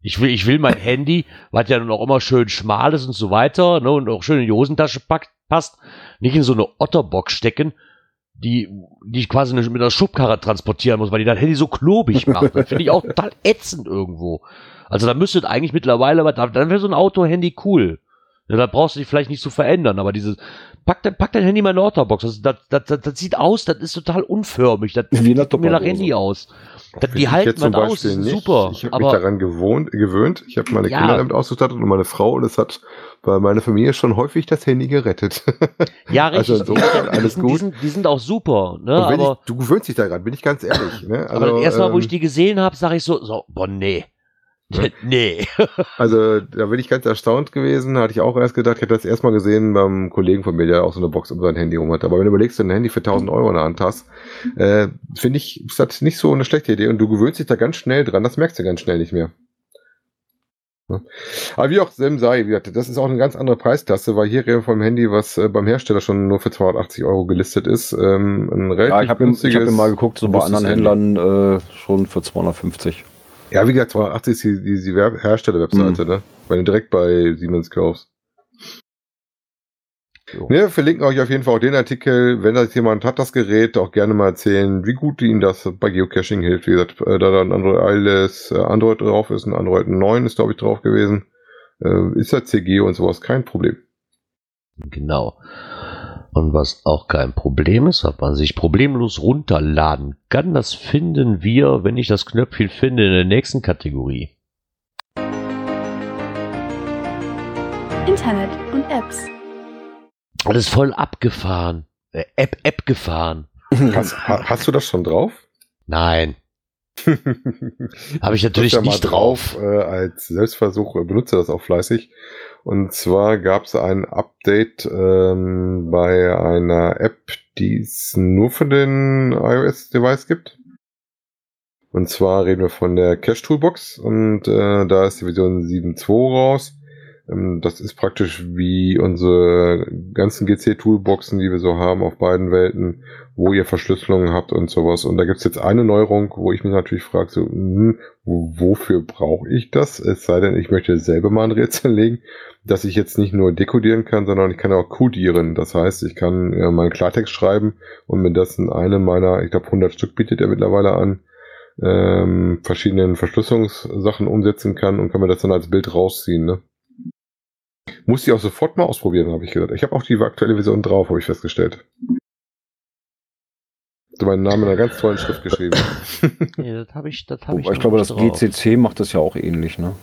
Ich will, ich will mein Handy, was ja nun auch immer schön schmal ist und so weiter, ne, und auch schön in die Hosentasche packt, passt, nicht in so eine Otterbox stecken, die, die ich quasi mit einer Schubkarre transportieren muss, weil die das Handy so klobig macht. Das finde ich auch total ätzend irgendwo. Also da müsstet eigentlich mittlerweile, dann wäre so ein Auto-Handy cool. Ja, da brauchst du dich vielleicht nicht zu verändern, aber dieses, pack, dein, pack dein Handy mal in eine Otterbox. Das, das, das, das, das sieht aus, das ist total unförmig. Das Wie sieht mir nach Handy aus. Das, die halten man aus, das super. Ich habe mich daran gewohnt, gewöhnt. Ich habe meine ja. Kinder damit ausgestattet und meine Frau und es hat bei meiner Familie schon häufig das Handy gerettet. Ja, richtig. Also insofern, alles gut. Die sind, die sind auch super. Ne? Aber, ich, du gewöhnst dich daran, bin ich ganz ehrlich. Ne? Also, aber erstmal, ähm, wo ich die gesehen habe, sage ich so, so, boah, nee. nee. also da bin ich ganz erstaunt gewesen. Hatte ich auch erst gedacht, ich habe das erstmal gesehen beim Kollegen von mir, der auch so eine Box um sein Handy rum hat. Aber wenn du überlegst, du ein Handy für 1000 Euro in der Hand hast, äh, finde ich, ist das nicht so eine schlechte Idee. Und du gewöhnst dich da ganz schnell dran. Das merkst du ganz schnell nicht mehr. Aber wie auch Sem sei, das ist auch eine ganz andere Preisklasse, weil hier reden wir vom Handy, was äh, beim Hersteller schon nur für 280 Euro gelistet ist. Ähm, ein relativ ja, ich habe hab mal geguckt, so bei anderen Händlern äh, schon für 250. Ja, wie gesagt, 280 ist die, die, die Hersteller-Webseite, mhm. ne? Wenn du direkt bei Siemens kaufst. So. Wir verlinken euch auf jeden Fall auch den Artikel, wenn das jemand hat, das Gerät, auch gerne mal erzählen, wie gut ihnen das bei Geocaching hilft. Wie gesagt, äh, da dann Android, alles äh, Android drauf ist, ein Android 9 ist, glaube ich, drauf gewesen, äh, ist das CG und sowas kein Problem. Genau. Und was auch kein Problem ist, was man sich problemlos runterladen kann, das finden wir, wenn ich das Knöpfchen finde, in der nächsten Kategorie. Internet und Apps. Das ist voll abgefahren. Äh, App, App gefahren. Hast, hast du das schon drauf? Nein. Habe ich natürlich ja nicht drauf. drauf äh, als Selbstversuch äh, benutze das auch fleißig. Und zwar gab es ein Update ähm, bei einer App, die es nur für den iOS-Device gibt. Und zwar reden wir von der Cache Toolbox und äh, da ist die Version 7.2 raus. Ähm, das ist praktisch wie unsere ganzen GC-Toolboxen, die wir so haben auf beiden Welten, wo ihr Verschlüsselungen habt und sowas. Und da gibt's jetzt eine Neuerung, wo ich mich natürlich frage, so, hm, wofür brauche ich das? Es sei denn, ich möchte selber mal ein Rätsel legen, dass ich jetzt nicht nur dekodieren kann, sondern ich kann auch codieren. Das heißt, ich kann äh, meinen Klartext schreiben und mit das in einem meiner, ich glaube 100 Stück bietet er mittlerweile an, ähm, verschiedenen Verschlüsselungssachen umsetzen kann und kann mir das dann als Bild rausziehen. Ne? Muss ich auch sofort mal ausprobieren, habe ich gedacht. Ich habe auch die aktuelle Version drauf, habe ich festgestellt. Du meinen Namen in einer ganz tollen Schrift geschrieben. ja, das habe ich, das habe ich. Ich glaube, das drauf. GCC macht das ja auch ähnlich, ne?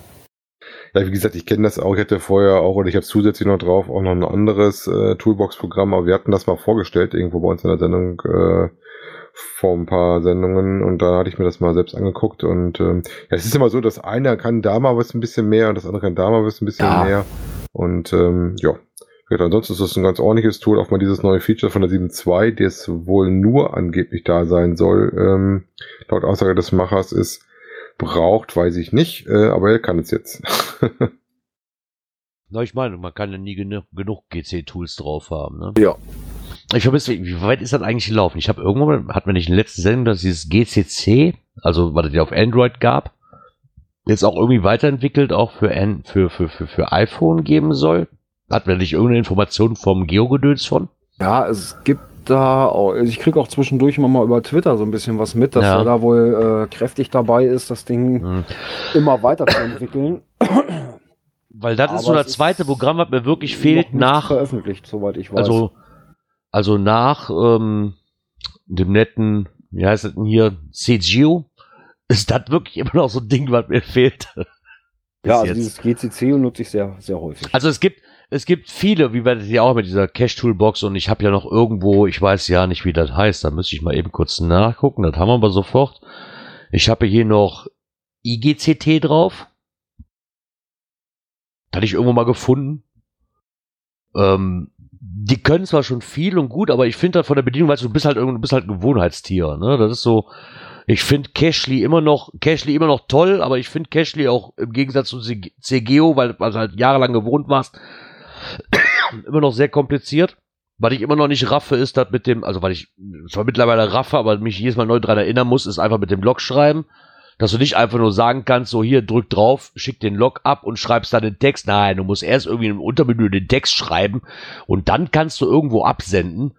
Ja, wie gesagt, ich kenne das auch. Ich hatte vorher auch, oder ich habe zusätzlich noch drauf, auch noch ein anderes äh, Toolbox-Programm, aber wir hatten das mal vorgestellt, irgendwo bei uns in der Sendung, äh, vor ein paar Sendungen und da hatte ich mir das mal selbst angeguckt und ähm, ja, es ist immer so, dass einer kann da mal was ein bisschen mehr und das andere kann da mal was ein bisschen ja. mehr. Und ähm, ja, ansonsten ist das ein ganz ordentliches Tool, auch mal dieses neue Feature von der 7.2, das wohl nur angeblich da sein soll, ähm, laut Aussage des Machers ist, braucht, weiß ich nicht, äh, aber er kann es jetzt. Na, ich meine, man kann ja nie genug, genug GC-Tools drauf haben, ne? Ja. Ich vermisse, wie weit ist das eigentlich gelaufen? Ich habe irgendwann, hat man nicht in der letzten Sendung, dass dieses GCC, also was es ja auf Android gab, jetzt auch irgendwie weiterentwickelt, auch für, für, für, für, für iPhone geben soll? Hat man nicht irgendeine Information vom Geogedöns von? Ja, es gibt da auch, also ich kriege auch zwischendurch immer mal über Twitter so ein bisschen was mit, dass ja. er da wohl äh, kräftig dabei ist, das Ding hm. immer weiterzuentwickeln. Weil das Aber ist so das zweite Programm, was mir wirklich fehlt nach. Veröffentlicht, soweit ich weiß. Also, also nach ähm, dem netten, wie heißt das denn hier, CGO, ist das wirklich immer noch so ein Ding, was mir fehlt. ja, also jetzt. dieses GCC nutze ich sehr, sehr häufig. Also es gibt, es gibt viele, wie wir das ja auch mit dieser Cache-Toolbox und ich habe ja noch irgendwo, ich weiß ja nicht, wie das heißt, da müsste ich mal eben kurz nachgucken, das haben wir aber sofort. Ich habe hier noch IGCT drauf. Hatte ich irgendwo mal gefunden. Ähm, die können zwar schon viel und gut, aber ich finde halt von der Bedienung, weißt du, du bist halt du bist halt ein Gewohnheitstier, ne? Das ist so, ich finde Cashly immer noch, Cashly immer noch toll, aber ich finde Cashly auch im Gegensatz zu CGO, weil, du halt jahrelang gewohnt warst, immer noch sehr kompliziert. Was ich immer noch nicht raffe, ist das mit dem, also weil ich zwar mittlerweile raffe, aber mich jedes Mal neu dran erinnern muss, ist einfach mit dem Log schreiben. Dass du nicht einfach nur sagen kannst, so hier, drück drauf, schick den Log ab und schreibst dann den Text. Nein, du musst erst irgendwie im Untermenü den Text schreiben und dann kannst du irgendwo absenden.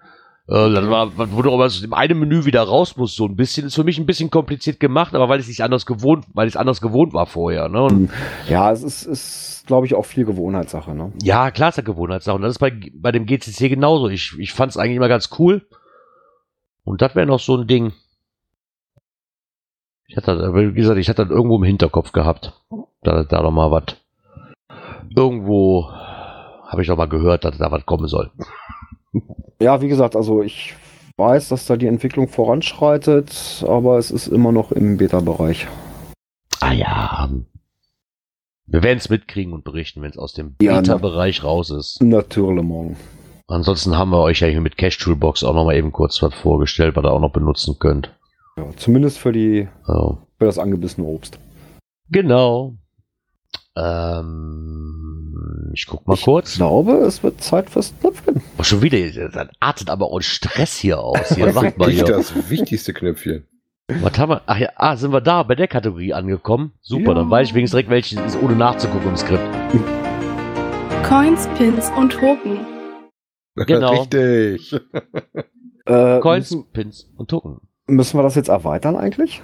Äh, dann war, wo du aber aus dem einen Menü wieder raus musst, so ein bisschen, ist für mich ein bisschen kompliziert gemacht, aber weil ich es nicht anders gewohnt, weil ich es anders gewohnt war vorher, ne? Und Ja, es ist, ist glaube ich, auch viel Gewohnheitssache, ne? Ja, klar ist ja Gewohnheitssache. Und das ist bei, bei dem GCC genauso. Ich, ich fand es eigentlich immer ganz cool. Und das wäre noch so ein Ding. Ich hatte, wie gesagt, ich hatte das irgendwo im Hinterkopf gehabt. Da, da doch mal was. Irgendwo habe ich doch mal gehört, dass da was kommen soll. Ja, wie gesagt, also ich weiß, dass da die Entwicklung voranschreitet, aber es ist immer noch im Beta-Bereich. Ah ja. Wir werden es mitkriegen und berichten, wenn es aus dem Ja. Beta-Bereich raus ist. Natürlich. Ansonsten haben wir euch ja hier mit Cash Toolbox auch noch mal eben kurz was vorgestellt, was ihr auch noch benutzen könnt. Ja, zumindest für die So. für das angebissene Obst. Genau. Ähm, ich guck mal Ich kurz. glaube, es wird Zeit fürs Knöpfchen. Oh, schon wieder, das artet aber auch Stress hier aus. Hier, warte mal Nicht hier. das wichtigste Knöpfchen. Was haben wir? Ach ja, ah, sind wir da bei der Kategorie angekommen? Super, Ja. dann weiß ich wenigstens direkt, welches ist, ohne nachzugucken im Skript. Coins, Pins und Token. Genau. Richtig. Äh, Coins, müssen, Pins und Token. Müssen wir das jetzt erweitern eigentlich?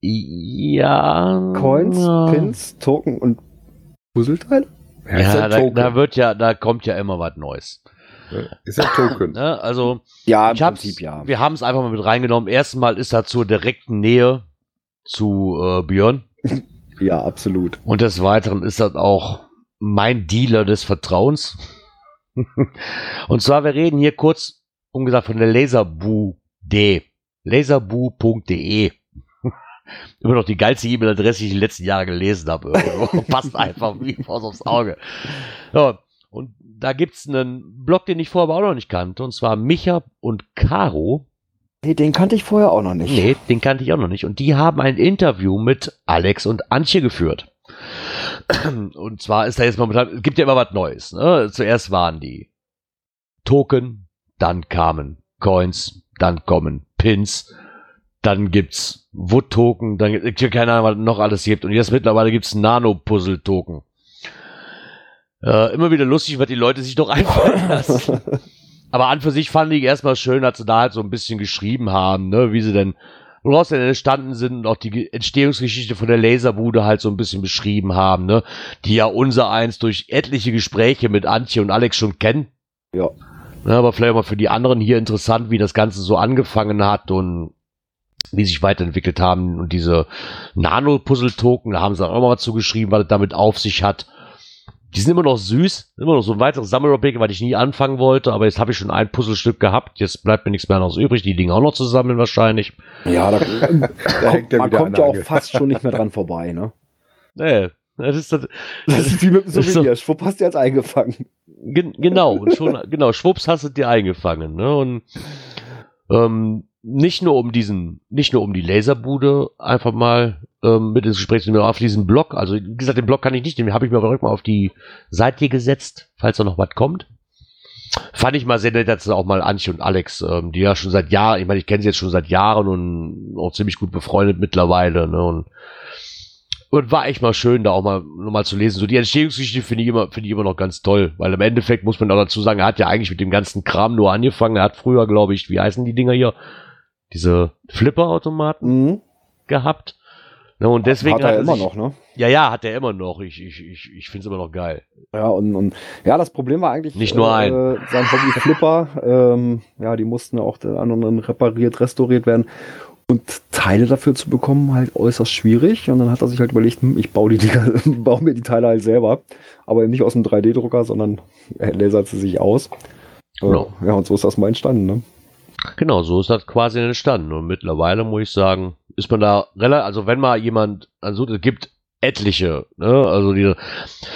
Ja. Coins, ja. Pins, Token und Puzzleteile? Ja, da, da wird ja, da kommt ja immer was Neues. Ist ein Token. Ne? Also, Ja, im Prinzip ja. wir haben es einfach mal mit reingenommen. Erstmal ist er zur direkten Nähe zu äh, Björn. Ja, absolut. Und des Weiteren ist das auch mein Dealer des Vertrauens. Und zwar, wir reden hier kurz, um gesagt, von der Laserboo.de. Laserboo.de. Immer noch die geilste E-Mail-Adresse, die ich in den letzten Jahren gelesen habe. Passt einfach wie Faust aufs Auge. Ja, und da gibt's einen Blog, den ich vorher aber auch noch nicht kannte. Und zwar Micha und Caro. Nee, den kannte ich vorher auch noch nicht. Nee, den kannte ich auch noch nicht. Und die haben ein Interview mit Alex und Antje geführt. Und zwar ist da jetzt momentan, es gibt ja immer was Neues. Ne? Zuerst waren die Token, dann kamen Coins, dann kommen Pins, dann gibt's Wood-Token, dann gibt es keine Ahnung, was noch alles gibt. Und jetzt mittlerweile gibt's Nano-Puzzle-Token. Äh, immer wieder lustig, was die Leute sich doch einfallen lassen. Aber an für sich fand ich erstmal schön, dass sie da halt so ein bisschen geschrieben haben, ne, wie sie denn, woraus denn entstanden sind und auch die Ge- Entstehungsgeschichte von der Laserbude halt so ein bisschen beschrieben haben, ne, die ja unser eins durch etliche Gespräche mit Antje und Alex schon kennen. Ja. Ne, aber vielleicht mal für die anderen hier interessant, wie das Ganze so angefangen hat und wie sich weiterentwickelt haben und diese Nano-Puzzle-Token, da haben sie auch mal zugeschrieben, was es damit auf sich hat. Die sind immer noch süß, immer noch so ein weiteres Sammelobjekt, weil ich nie anfangen wollte, aber jetzt habe ich schon ein Puzzlestück gehabt, jetzt bleibt mir nichts mehr noch so übrig, die Dinge auch noch zu sammeln wahrscheinlich. Ja, da, Da hängt kommt, er man kommt ja auch fast schon nicht mehr dran vorbei, ne? Nee, das ist das, Das ist wie mit dem Das Souvenir. Schwupp hast du jetzt eingefangen. Gen genau, und schon, genau, schwupps hast du dir eingefangen, ne? Und ähm, nicht nur um diesen, nicht nur um die Laserbude einfach mal ähm, mit ins Gespräch zu nehmen, auf diesen Blog. Also wie gesagt, den Blog kann ich nicht nehmen, habe ich mir aber mal auf die Seite gesetzt, falls da noch was kommt. Fand ich mal sehr nett, dass auch mal Antje und Alex, ähm, die ja schon seit Jahren, ich meine, ich kenne sie jetzt schon seit Jahren und auch ziemlich gut befreundet mittlerweile, ne? Und und war echt mal schön, da auch mal nochmal zu lesen. So die Entstehungsgeschichte finde ich immer, finde ich immer noch ganz toll, weil im Endeffekt muss man auch dazu sagen, er hat ja eigentlich mit dem ganzen Kram nur angefangen. Er hat früher, glaube ich, wie heißen die Dinger hier? Diese Flipper-Automaten Mhm. gehabt. Ne, und deswegen hat er er immer sich- noch, ne? Ja, ja, hat er immer noch. Ich, ich, ich, ich finde es immer noch geil. Ja, und, und ja, das Problem war eigentlich Nicht nur ein. äh, sein Hobby Flipper. ähm, ja, die mussten ja auch der anderen repariert, restauriert werden. Und Teile dafür zu bekommen, halt äußerst schwierig. Und dann hat er sich halt überlegt, hm, ich baue, die Dinger, baue mir die Teile halt selber. Aber nicht aus dem 3D-Drucker, sondern er lasert sie sich aus. Äh, Genau. Ja, und so ist das mal entstanden, ne? Genau, so ist das quasi entstanden. Und mittlerweile muss ich sagen, ist man da relativ, also wenn mal jemand, also es gibt etliche, ne, also diese,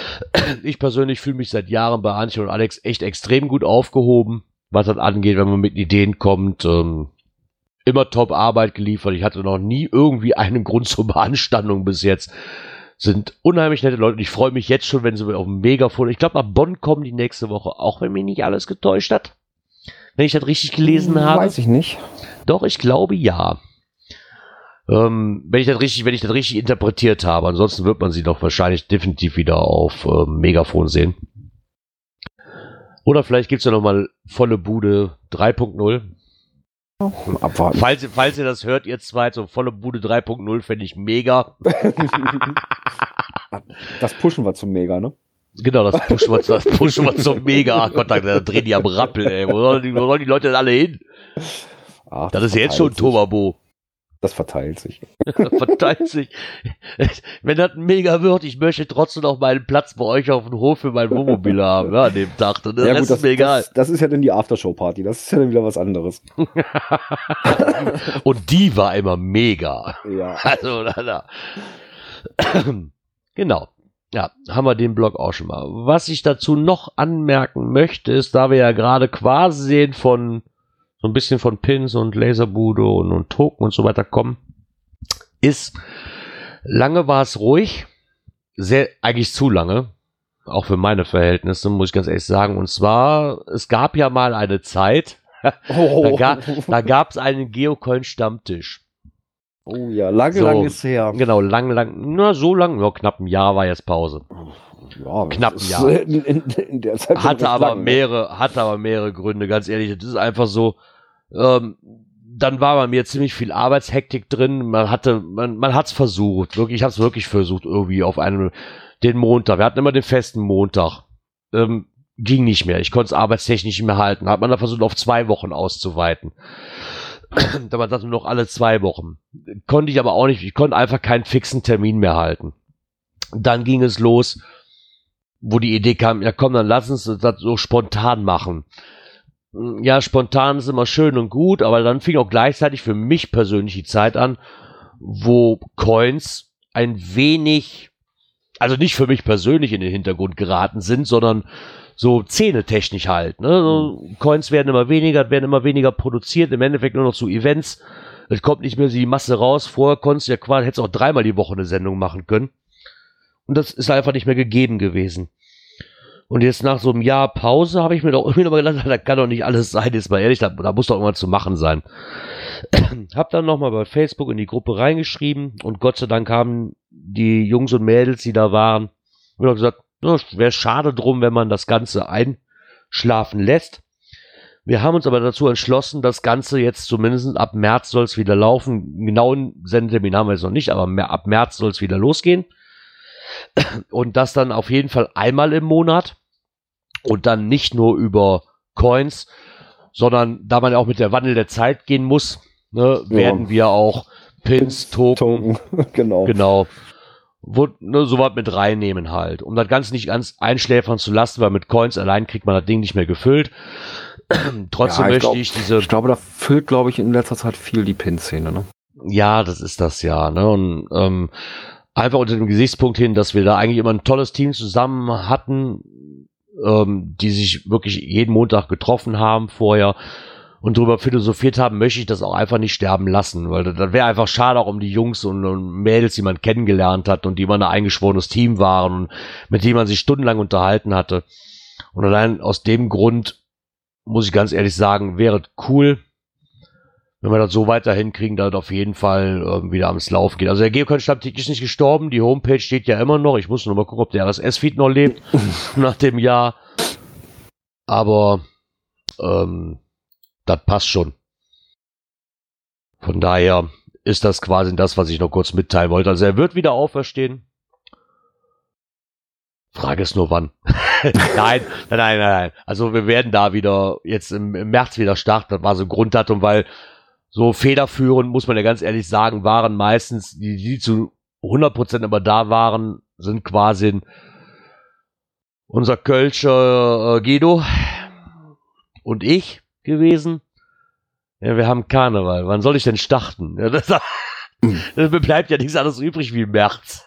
ich persönlich fühle mich seit Jahren bei Antje und Alex echt extrem gut aufgehoben, was das angeht, wenn man mit Ideen kommt, ähm, immer top Arbeit geliefert. Ich hatte noch nie irgendwie einen Grund zur Beanstandung bis jetzt. Sind unheimlich nette Leute und ich freue mich jetzt schon, wenn sie auf dem Megafon. Ich glaube, nach Bonn kommen die nächste Woche, auch wenn mich nicht alles getäuscht hat. Wenn ich das richtig gelesen habe. Weiß ich nicht. Doch, ich glaube ja. Ähm, wenn ich das richtig, wenn ich das richtig interpretiert habe. Ansonsten wird man sie doch wahrscheinlich definitiv wieder auf ähm, Megafon sehen. Oder vielleicht gibt es ja nochmal volle Bude 3.0. Abwarten. Falls, falls ihr das hört, ihr zwei, so volle Bude 3.0 fände ich mega. das pushen wir zum Mega, ne? Genau, das pushen wir, das pushen wir zum Mega. Ach Gott, da, da drehen die am Rappel, ey. Wo sollen die, wo sollen die Leute denn alle hin? Ach, Das ist ja jetzt schon. Tomabo. Das verteilt sich. Verteilt sich. Wenn das Mega wird, ich möchte trotzdem noch meinen Platz bei euch auf dem Hof für mein Wohnmobil haben, ja, an dem Tag. Der Ja, gut, das, ist mir egal. das, das ist ja dann die Aftershow-Party. Das ist ja dann wieder was anderes. Und die war immer mega. Ja. Also, na, na. genau. Ja, haben wir den Blog auch schon mal. Was ich dazu noch anmerken möchte, ist, da wir ja gerade quasi sehen von so ein bisschen von Pins und Laserbude und, und Token und so weiter kommen, ist, lange war es ruhig, sehr, eigentlich zu lange, auch für meine Verhältnisse, muss ich ganz ehrlich sagen. Und zwar, es gab ja mal eine Zeit, Oh, da, ga, da gab es einen Geocoin-Stammtisch. oh ja, lange, So. lange ist her. Genau, lang, lang, na, so lang, ja, knapp ein Jahr war jetzt Pause. Ja, Knapp ein Jahr. In, in, in Hatte aber lang, ne? mehrere, hatte aber mehrere Gründe, ganz ehrlich. Das ist einfach so, ähm, dann war bei mir ziemlich viel Arbeitshektik drin. Man hatte, man, man hat's versucht, wirklich, ich habe es wirklich versucht, irgendwie auf einen, den Montag. Wir hatten immer den festen Montag. Ähm, ging nicht mehr. Ich konnte es arbeitstechnisch nicht mehr halten. Hat man da versucht, auf zwei Wochen auszuweiten. da man sagte nur noch alle zwei Wochen. Konnte ich aber auch nicht. Ich konnte einfach keinen fixen Termin mehr halten. Dann ging es los, wo die Idee kam, ja komm, dann lass uns das so spontan machen. Ja, spontan ist immer schön und gut, aber dann fing auch gleichzeitig für mich persönlich die Zeit an, wo Coins ein wenig, also nicht für mich persönlich in den Hintergrund geraten sind, sondern so zähnetechnisch halt. Ne? So, Coins werden immer weniger, werden immer weniger produziert, im Endeffekt nur noch zu Events. Es kommt nicht mehr so die Masse raus. Vorher konntest du ja quasi, hättest auch dreimal die Woche eine Sendung machen können. Und das ist einfach nicht mehr gegeben gewesen. Und jetzt nach so einem Jahr Pause habe ich mir doch irgendwie nochmal gedacht, da kann doch nicht alles sein, jetzt mal ehrlich, da, da muss doch irgendwas zu machen sein. hab dann nochmal bei Facebook in die Gruppe reingeschrieben und Gott sei Dank haben die Jungs und Mädels, die da waren, mir doch gesagt, ja, wäre schade drum, wenn man das Ganze einschlafen lässt. Wir haben uns aber dazu entschlossen, das Ganze jetzt zumindest ab März soll es wieder laufen. Genauen Sendetermin haben wir jetzt noch nicht, aber ab März soll es wieder losgehen. Und das dann auf jeden Fall einmal im Monat. Und dann nicht nur über Coins, sondern da man ja auch mit der Wandel der Zeit gehen muss, ne, Ja. werden wir auch Pins, Token, Token. genau. Genau. Wo, ne, so was mit reinnehmen halt. Um das Ganze nicht ganz einschläfern zu lassen, weil mit Coins allein kriegt man das Ding nicht mehr gefüllt. Trotzdem Ja, ich möchte glaub- ich diese. Ich glaube, da füllt, glaube ich, in letzter Zeit viel die Pin-Szene, ne? Ja, das ist das ja. Ne? Und ähm, einfach unter dem Gesichtspunkt hin, dass wir da eigentlich immer ein tolles Team zusammen hatten, ähm, die sich wirklich jeden Montag getroffen haben vorher und darüber philosophiert haben, möchte ich das auch einfach nicht sterben lassen, weil das, das wäre einfach schade auch um die Jungs und, und Mädels, die man kennengelernt hat und die man ein eingeschworenes Team waren und mit denen man sich stundenlang unterhalten hatte. Und allein aus dem Grund muss ich ganz ehrlich sagen, wäre cool, wenn wir das so weiter hinkriegen, es auf jeden Fall ähm, wieder ans Laufen geht. Also der Geocoin-Stammtisch ist nicht gestorben, die Homepage steht ja immer noch. Ich muss nur mal gucken, ob der RSS-Feed noch lebt nach dem Jahr. Aber ähm, das passt schon. Von daher ist das quasi das, was ich noch kurz mitteilen wollte. Also er wird wieder auferstehen. Frage ist nur wann. nein, nein, nein, nein, nein. Also wir werden da wieder jetzt im, im März wieder starten. Das war so ein Grunddatum, weil so federführend, muss man ja ganz ehrlich sagen, waren meistens, die, die zu 100% immer da waren, sind quasi unser Kölscher äh, Guido und ich gewesen. Ja, wir haben Karneval. Wann soll ich denn starten? Ja, das, das bleibt ja nichts anderes übrig wie im März.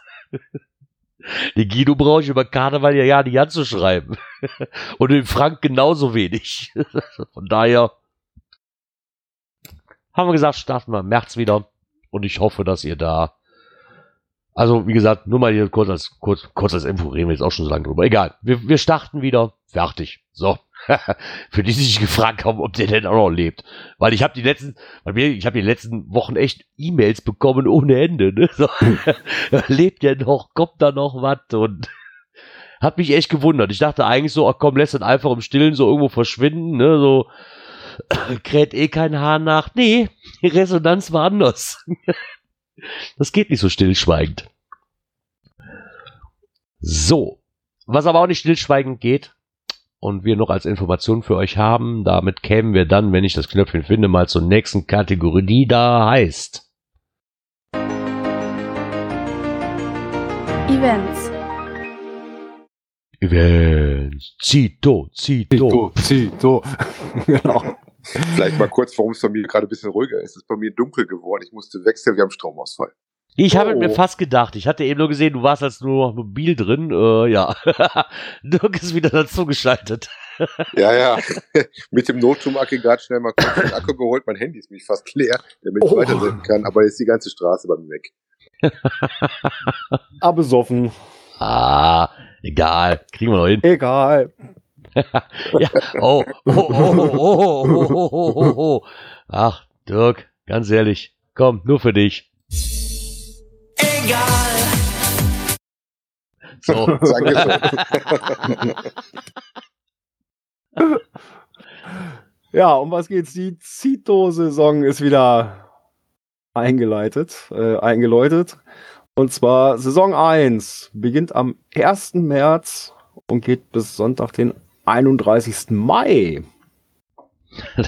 Die Guido brauche ich über Karneval ja ja nicht anzuschreiben. Und den Frank genauso wenig. Von daher haben wir gesagt, starten wir im März wieder. Und ich hoffe, dass ihr da Also, wie gesagt, nur mal hier kurz als, kurz, kurz als Info, reden wir jetzt auch schon so lange drüber. Egal, wir, wir starten wieder. Fertig. So. Für die, die sich gefragt haben, ob der denn auch noch lebt. Weil ich habe die letzten, bei mir, ich habe die letzten Wochen echt E-Mails bekommen ohne Ende. Ne? So. lebt der noch? Kommt da noch was? Und hat mich echt gewundert. Ich dachte eigentlich so, ach komm, lässt ihn einfach im Stillen so irgendwo verschwinden, ne? So kräht eh kein Haar nach. Nee, die Resonanz war anders. das geht nicht so stillschweigend. So. Was aber auch nicht stillschweigend geht, und wir noch als Information für euch haben. Damit kämen wir dann, wenn ich das Knöpfchen finde, mal zur nächsten Kategorie, die da heißt. Events. Events. Zito, Zito. Zito. genau. Vielleicht mal kurz, warum es bei mir gerade ein bisschen ruhiger ist. Es ist bei mir dunkel geworden. Ich musste wechseln, wir haben Stromausfall. Ich habe Oh. mir fast gedacht. Ich hatte eben nur gesehen, du warst als nur noch mobil drin. Äh, ja. Dirk ist wieder dazu geschaltet. Ja, ja. Mit dem Notstromaggregat schnell mal kurz den Akku geholt. Mein Handy ist mich fast leer, damit ich Oh. weitersenden kann. Aber jetzt ist die ganze Straße bei mir weg. Aber besoffen. Ah, egal. Kriegen wir noch hin. Egal. Ja. Oh, oh, oh, oh, oh, oh, oh, oh, oh, oh. Ach, Dirk, ganz ehrlich. Komm, nur für dich. So. Danke Ja, um was geht's? Die Zito-Saison ist wieder eingeleitet, äh, eingeläutet. Und zwar Saison 1 beginnt am 1. März und geht bis Sonntag, den 31. Mai.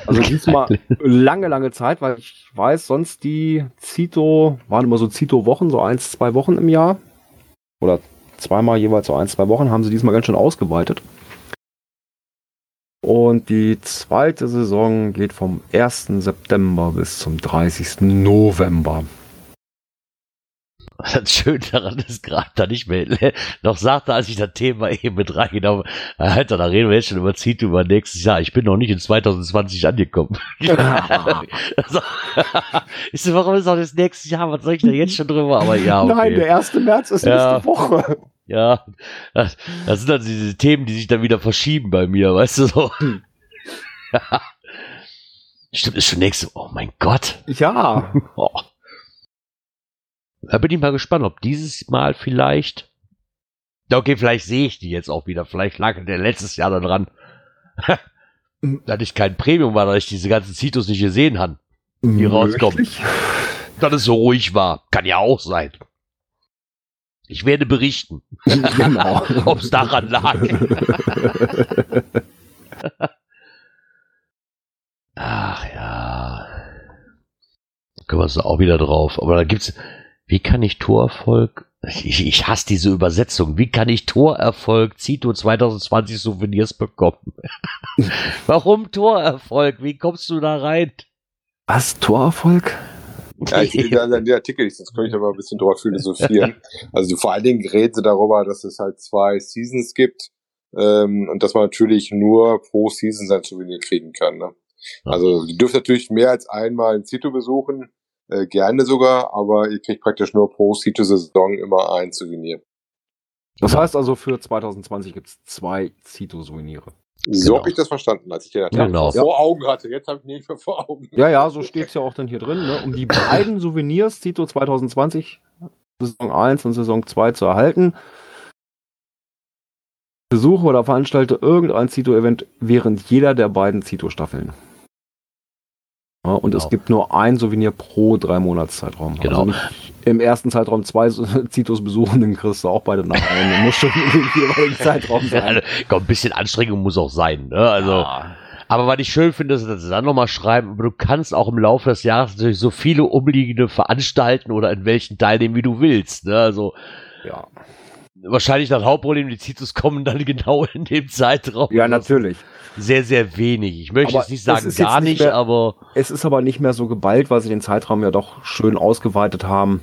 Also diesmal lange, lange Zeit, weil ich weiß, sonst die Zito, waren immer so Zito-Wochen, so eins, zwei Wochen im Jahr. Oder zweimal jeweils so ein, zwei Wochen, haben sie diesmal ganz schön ausgeweitet. Und die zweite Saison geht vom 1. September bis zum 30. November. Das Schöne daran ist gerade da nicht mehr noch sagte, als ich das Thema eben mit reingenommen habe, Alter, da reden wir jetzt schon über Zito über nächstes Jahr. Ich bin noch nicht in 2020 angekommen. also, ich so, warum ist auch das nächste Jahr? Was soll ich da jetzt schon drüber? Aber ja, okay. Nein, der 1. März ist Ja. nächste Woche. Ja, das, das sind dann diese Themen, die sich dann wieder verschieben bei mir, weißt du so. Stimmt, ist schon nächste. Oh mein Gott. Ja. Oh. Da bin ich mal gespannt, ob dieses Mal vielleicht. Okay, vielleicht sehe ich die jetzt auch wieder. Vielleicht lag der letztes Jahr da dran. dass ich kein Premium war, dass ich diese ganzen Citos nicht gesehen habe. Die rauskommen. Dass es so ruhig war. Kann ja auch sein. Ich werde berichten, genau. ob es daran lag. Ach ja. Können wir uns da auch wieder drauf. Aber da gibt's. Wie kann ich Torerfolg. Ich, ich hasse diese Übersetzung. Wie kann ich Torerfolg Zito 2020 Souvenirs bekommen? Warum Torerfolg? Wie kommst du da rein? Was? Torerfolg? Ja, ich sehe dann den Artikel nicht, sonst könnte ich aber ein bisschen drüber philosophieren. Also vor allen Dingen reden sie darüber, dass es halt zwei Seasons gibt ähm, und dass man natürlich nur pro Season sein Souvenir kriegen kann. Ne? Also ihr dürft natürlich mehr als einmal ein Zito besuchen, äh, gerne sogar, aber ihr kriegt praktisch nur pro Zito-Saison immer ein Souvenir. Das heißt also, für 2020 gibt es zwei Zito-Souvenirs. So Genau. habe ich das verstanden, als ich den Artikel Genau. vor Augen hatte. Jetzt habe ich ihn nicht mehr vor Augen. Ja, ja, so steht es ja auch dann hier drin, ne? um die beiden Souvenirs Zito 2020, Saison 1 und Saison 2 zu erhalten. Besuche oder veranstalte irgendein Zito-Event während jeder der beiden Zito-Staffeln. Ja, und es Genau. gibt nur ein Souvenir pro drei Monatszeitraum. Genau. Also im ersten Zeitraum zwei Zitos besuchen, dann kriegst du auch beide nach. Du musst schon dem jeweiligen Zeitraum sein. Ja, komm, ein bisschen Anstrengung muss auch sein. Ne? Also, Ja. Aber was ich schön finde, ist, dass sie dann nochmal schreiben, aber du kannst auch im Laufe des Jahres natürlich so viele umliegende veranstalten oder in welchen teilnehmen, wie du willst. Ne? Also ja. Wahrscheinlich das Hauptproblem, die Zitus kommen dann genau in dem Zeitraum. ja, natürlich. Sehr, sehr wenig. Ich möchte Aber jetzt nicht es sagen jetzt gar nicht nicht, mehr- aber Es ist aber nicht mehr so geballt, weil sie den Zeitraum ja doch schön ausgeweitet haben.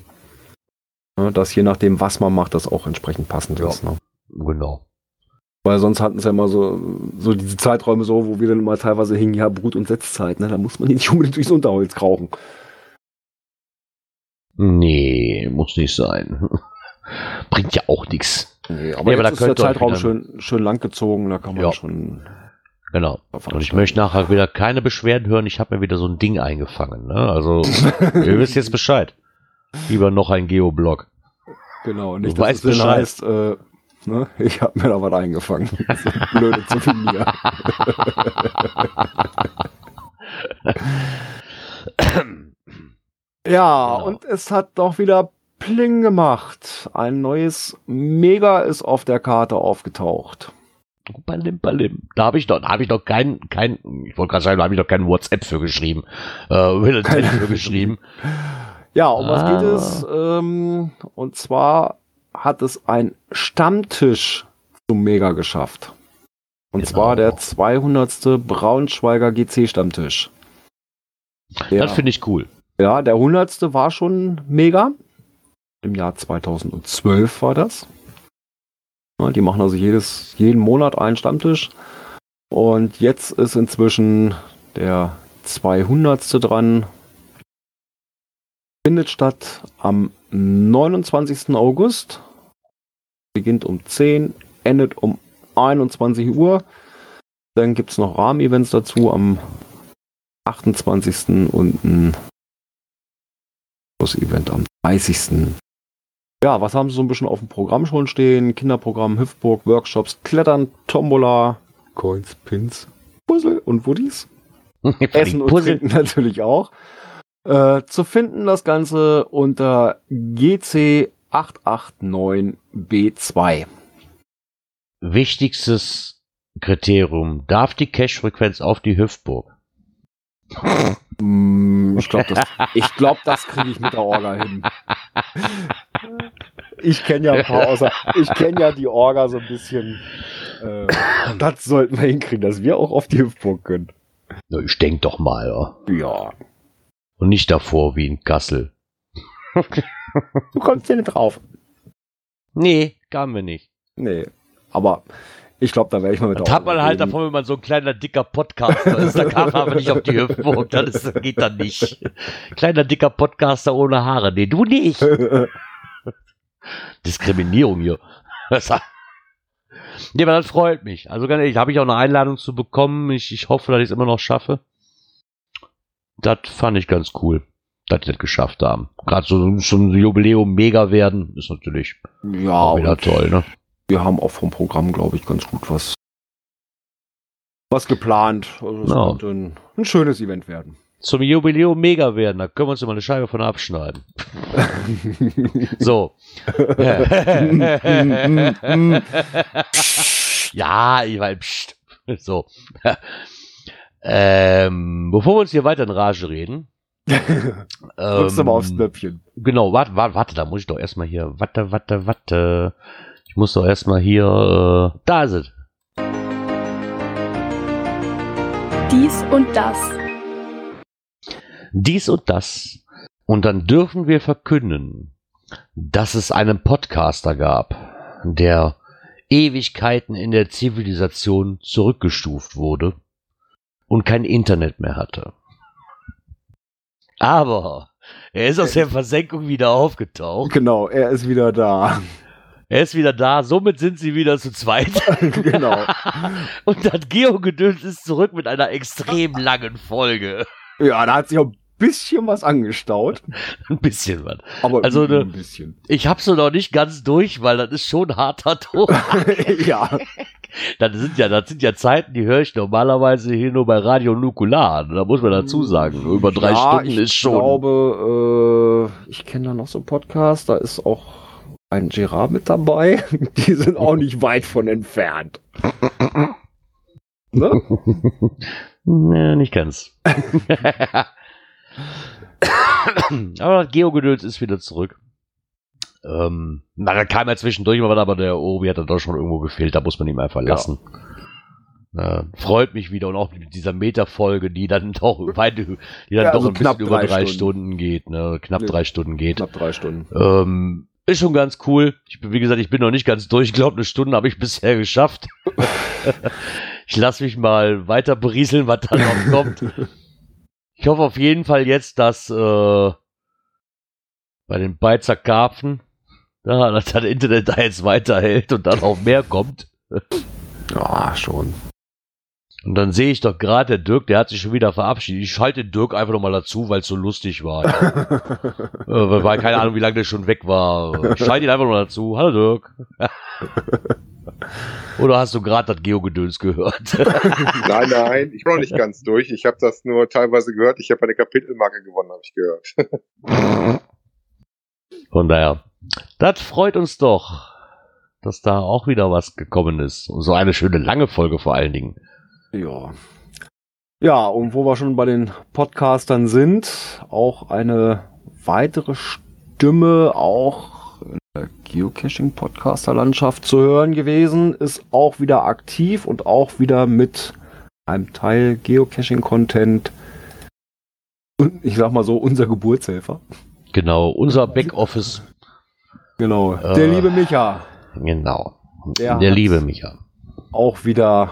Ne, Dass je nachdem, was man macht, das auch entsprechend passend Ja. ist. Ne? genau. Weil sonst hatten sie ja immer so, so diese Zeiträume so, wo wir dann mal teilweise hingen, ja, Brut- und Setzzeit. Ne? Da muss man die nicht unbedingt durchs Unterholz krauchen. Nee, muss nicht sein. Bringt ja auch nichts. Nee, aber, Ja, aber da ist der Zeitraum schön, schön lang gezogen, da kann man Ja. schon. Genau. Und ich möchte nachher wieder keine Beschwerden hören. Ich habe mir wieder so ein Ding eingefangen. Ne? Also, ihr wisst jetzt Bescheid. Lieber noch ein Geoblog. Genau, nicht, Du dass weißt es Bescheid. heißt, äh, ne, ich habe mir da was eingefangen. Blöde zu mir. ja, Genau. und es hat doch wieder Pling gemacht. Ein neues Mega ist auf der Karte aufgetaucht. Balim, balim. Da habe ich doch, da habe ich doch kein, kein, ich wollte gerade sagen, da habe ich doch kein WhatsApp für geschrieben, äh, Kein- für geschrieben. Ja, um was Ah. geht es? Ähm, und zwar hat es ein Stammtisch zum Mega geschafft. Und Genau. zwar der 200. Braunschweiger GC Stammtisch. Das finde ich cool. ja, der 100. war schon Mega. Im Jahr 2012 war das. Die machen also jedes, jeden Monat einen Stammtisch. Und jetzt ist inzwischen der 200. dran. Findet statt am 29. August. Beginnt um 10, endet um 21 Uhr. Dann gibt es noch Rahmenevents dazu am 28. und ein Event am 30. Ja, was haben sie so ein bisschen auf dem Programm schon stehen? Kinderprogramm, Hüpfburg, Workshops, Klettern, Tombola, Coins, Pins, Puzzle und Woodies. Essen und Puzzle. Trinken natürlich auch. Äh, zu finden das Ganze unter GC889B2. Wichtigstes Kriterium. Darf die Cache-Frequenz auf die Hüftburg? Mm, Ich glaube, das, ich glaub, das kriege ich mit der Orga hin. Ich kenne ja ein paar außer, ich kenne ja die Orga so ein bisschen. Äh, das sollten wir hinkriegen, dass wir auch auf die Hüpfburg können. Na, ich denk doch mal, ja. Ja. Und nicht davor wie in Kassel. Du kommst hier nicht drauf. Nee, kamen wir nicht. Nee. Aber ich glaube, da werde ich mal mit Das hat man halt davon, wenn man so ein kleiner, dicker Podcaster ist. Da kann man aber nicht auf die Hüftburg. Das ist, geht dann nicht. Kleiner, dicker Podcaster ohne Haare. Nee, du nicht. Diskriminierung hier. nee, aber das freut mich. Also ganz ehrlich, habe ich auch eine Einladung zu bekommen. Ich, ich hoffe, dass ich es immer noch schaffe. Das fand ich ganz cool, dass die das geschafft haben. Gerade so, so ein Jubiläum mega werden, ist natürlich ja, auch wieder toll, ne? wir haben auch vom Programm, glaube ich, ganz gut was, was geplant. Also es Ja. könnte ein, ein schönes Event werden. Zum Jubiläum mega werden, da können wir uns immer eine Scheibe von abschneiden. So. ja, ich weiß, pst. So. Ähm, bevor wir uns hier weiter in Rage reden. Drückst du mal aufs ähm, Knöpfchen. Genau, warte, warte, warte, da muss ich doch erstmal hier. Warte, warte, warte. Ich muss doch erstmal hier. Äh, da ist es. Dies und das. Dies und das. Und dann dürfen wir verkünden, dass es einen Podcaster gab, der Ewigkeiten in der Zivilisation zurückgestuft wurde und kein Internet mehr hatte. Aber er ist aus der Versenkung wieder aufgetaucht. Genau, er ist wieder da. Er ist wieder da. Somit sind sie wieder zu zweit. genau. Und das Geo-Gedöns ist zurück mit einer extrem langen Folge. Ja, da hat sich auch ein bisschen was angestaut. Ein bisschen was. Aber Also ein ne- bisschen. Ich hab's noch nicht ganz durch, weil das ist schon harter Ton. ja. Das sind ja, das sind ja Zeiten, die höre ich normalerweise hier nur bei Radio Nukular. Da muss man dazu sagen. Über drei ja, Stunden ich ist schon. glaube, äh, ich kenne da noch so einen Podcast, da ist auch ein Gerard mit dabei. Die sind auch nicht weit von entfernt. ne? Nee, nicht ganz. aber das Geogedöns ist wieder zurück. Ähm, na, da kam er zwischendurch mal, aber der Obi hat dann doch schon irgendwo gefehlt, da muss man ihm einfach lassen. Äh, freut mich wieder und auch mit dieser Meta-Folge, die dann doch weit, die dann Ja, doch also ein knapp bisschen über drei Stunden. Stunden, geht, ne? Knapp Ja. drei Stunden geht. Knapp drei Stunden. Ähm, ist schon ganz cool. Ich bin, wie gesagt, ich bin noch nicht ganz durch. Ich glaube, eine Stunde habe ich bisher geschafft. ich lasse mich mal weiter berieseln, was da noch kommt. Ich hoffe auf jeden Fall jetzt, dass äh, bei den Beizer Karpfen, Ja, dass das Internet da jetzt weiterhält und dann auch mehr kommt. Ja, schon. Und dann sehe ich doch gerade, der Dirk, der hat sich schon wieder verabschiedet. Ich schalte den Dirk einfach nochmal dazu, weil es so lustig war. äh, weil keine Ahnung, wie lange der schon weg war. Ich schalte ihn einfach mal dazu. Hallo Dirk. Oder hast du gerade das Geogedöns gehört? nein, nein, ich bin noch nicht ganz durch. Ich habe das nur teilweise gehört. Ich habe eine Kapitelmarke gewonnen, habe ich gehört. Von daher, das freut uns doch, dass da auch wieder was gekommen ist. Und so eine schöne lange Folge vor allen Dingen. Ja. Ja, und wo wir schon bei den Podcastern sind, auch eine weitere Stimme, auch Geocaching-Podcaster-Landschaft zu hören gewesen, ist auch wieder aktiv und auch wieder mit einem Teil Geocaching-Content. Und ich sag mal so, unser Geburtshelfer. Genau, unser Backoffice. Genau, der Äh, liebe Micha. Genau. Der Der, liebe Micha. Auch wieder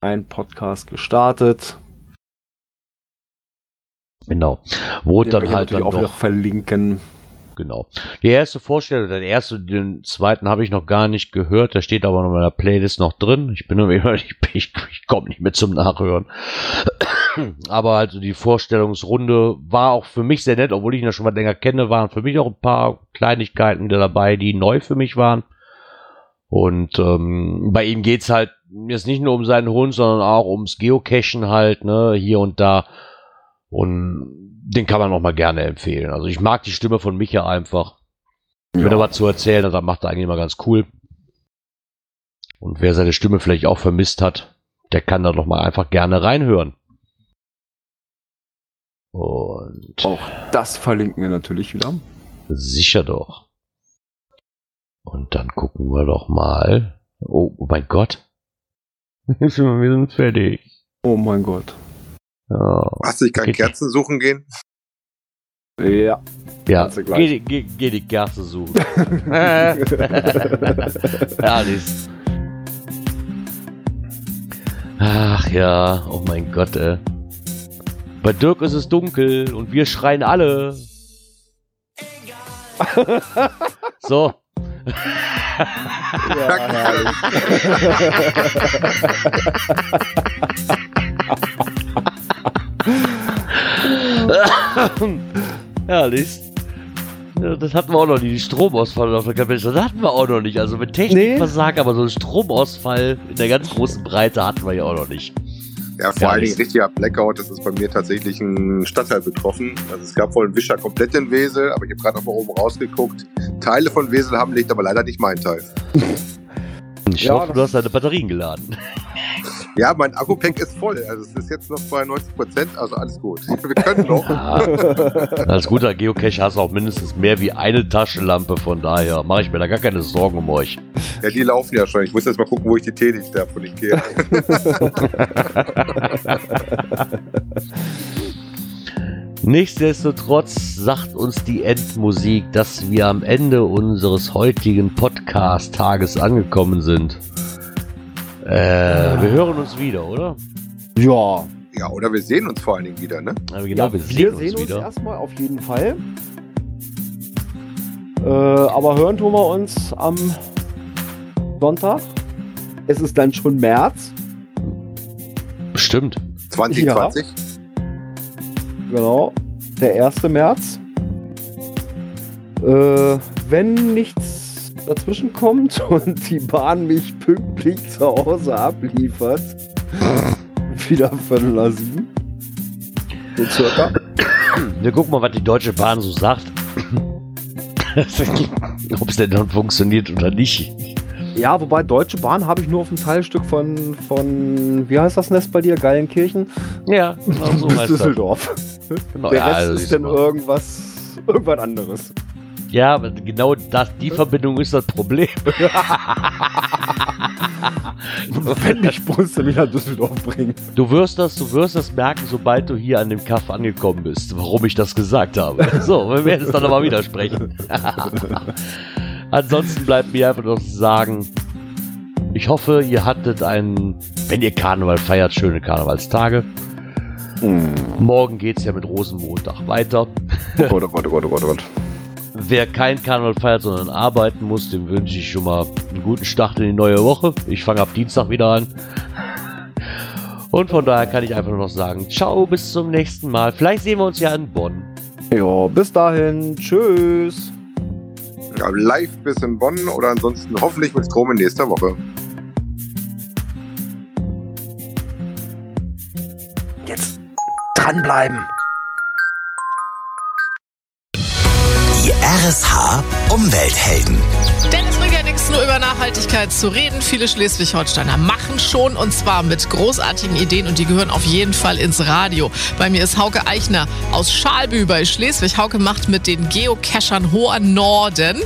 ein Podcast gestartet. Genau. Wo Den dann halt dann auch noch, verlinken. Genau. Die erste Vorstellung, den ersten, den zweiten habe ich noch gar nicht gehört. Der steht aber noch in meiner Playlist noch drin. Ich bin immer, ich, ich, ich komme nicht mehr zum Nachhören. Aber also die Vorstellungsrunde war auch für mich sehr nett, obwohl ich ihn ja schon mal länger kenne, waren für mich auch ein paar Kleinigkeiten dabei, die neu für mich waren. Und ähm, bei ihm geht's halt jetzt nicht nur um seinen Hund, sondern auch ums Geocachen halt, ne, hier und da. Und den kann man noch mal gerne empfehlen. Also ich mag die Stimme von Micha einfach. Wenn er was zu erzählen hat, dann macht er eigentlich immer ganz cool. Und wer seine Stimme vielleicht auch vermisst hat, der kann da noch mal einfach gerne reinhören. Und Auch das verlinken wir natürlich wieder. sicher doch. Und dann gucken wir doch mal. Oh, oh mein Gott. wir sind fertig. Oh mein Gott. Ja. Was, ich kann Okay. Kerzen suchen gehen? Ja. Ja, du geh, geh, geh die Kerze suchen. Herrlich. Ach ja, oh mein Gott, ey. Bei Dirk ist es dunkel und wir schreien alle. So, ja herrlich. Ja, das hatten wir auch noch nicht, die Stromausfall auf der Kapelle. Das hatten wir auch noch nicht. Also mit Technik Nee. aber so einen Stromausfall in der ganz großen Breite hatten wir ja auch noch nicht. Ja, vor Gar allen Dingen richtiger Blackout. Das ist bei mir tatsächlich ein Stadtteil betroffen. Also es gab wohl einen Wischer komplett in Wesel, aber ich habe gerade noch mal oben rausgeguckt. Teile von Wesel haben Licht, aber leider nicht mein Teil. Ich Ja, hoffe, du hast deine Batterien geladen. Ja, mein Akku-Pack ist voll. Also es ist jetzt noch bei 90 Prozent, also alles gut. Wir können noch. Ja. Als guter Geocache hast du auch mindestens mehr wie eine Taschenlampe, von daher mache ich mir da gar keine Sorgen um euch. Ja, die laufen ja schon. Ich muss jetzt mal gucken, wo ich die Teelichter habe, wo ich gehe. Nichtsdestotrotz sagt uns die Endmusik, dass wir am Ende unseres heutigen Podcast-Tages angekommen sind. Äh, wir hören uns wieder, oder? ja. Ja, oder wir sehen uns vor allen Dingen wieder, ne? Aber genau, ja, wir sehen wir uns sehen uns wieder. erstmal auf jeden Fall. Äh, aber hören tun wir uns am Sonntag. Es ist dann schon März. Bestimmt. 2020. Genau. Der 1. März. Äh, wenn nichts dazwischen kommt und die Bahn mich pünktlich zu Hause abliefert, wieder Viertel nach sieben. So circa. Wir gucken mal, was die Deutsche Bahn so sagt. Ob es denn dann funktioniert oder nicht. Ja, wobei Deutsche Bahn habe ich nur auf dem Teilstück von, von, wie heißt das Nest bei dir? Geilenkirchen? Ja, genau so heißt. Düsseldorf. Genau, Der ja, Rest also ist dann irgendwas, irgendwas anderes. Ja, aber genau das, die Verbindung ist das Problem. Wenn musst du mich nach Düsseldorf bringen. Du wirst das, du wirst das merken, sobald du hier an dem Kaff angekommen bist, warum ich das gesagt habe. So, wir werden es dann aber widersprechen. Ansonsten bleibt mir einfach noch zu sagen, ich hoffe, ihr hattet einen, wenn ihr Karneval feiert, schöne Karnevalstage. Morgen geht's ja mit Rosenmontag weiter. Oh Gott, oh Gott, oh Gott, oh Gott, oh Gott. Wer kein Karneval feiert, sondern arbeiten muss, dem wünsche ich schon mal einen guten Start in die neue Woche. Ich fange ab Dienstag wieder an. Und von daher kann ich einfach nur noch sagen, ciao, bis zum nächsten Mal. Vielleicht sehen wir uns ja in Bonn. Ja, bis dahin. Tschüss. Ja, live bis in Bonn oder ansonsten hoffentlich mit Strom in nächster Woche. Jetzt dranbleiben. RSH Umwelthelden. Denn es nur über Nachhaltigkeit zu reden. Viele Schleswig-Holsteiner machen schon und zwar mit großartigen Ideen und die gehören auf jeden Fall ins Radio. Bei mir ist Hauke Eichner aus Schalbü bei Schleswig. Hauke macht mit den Geocachern Hoher Norden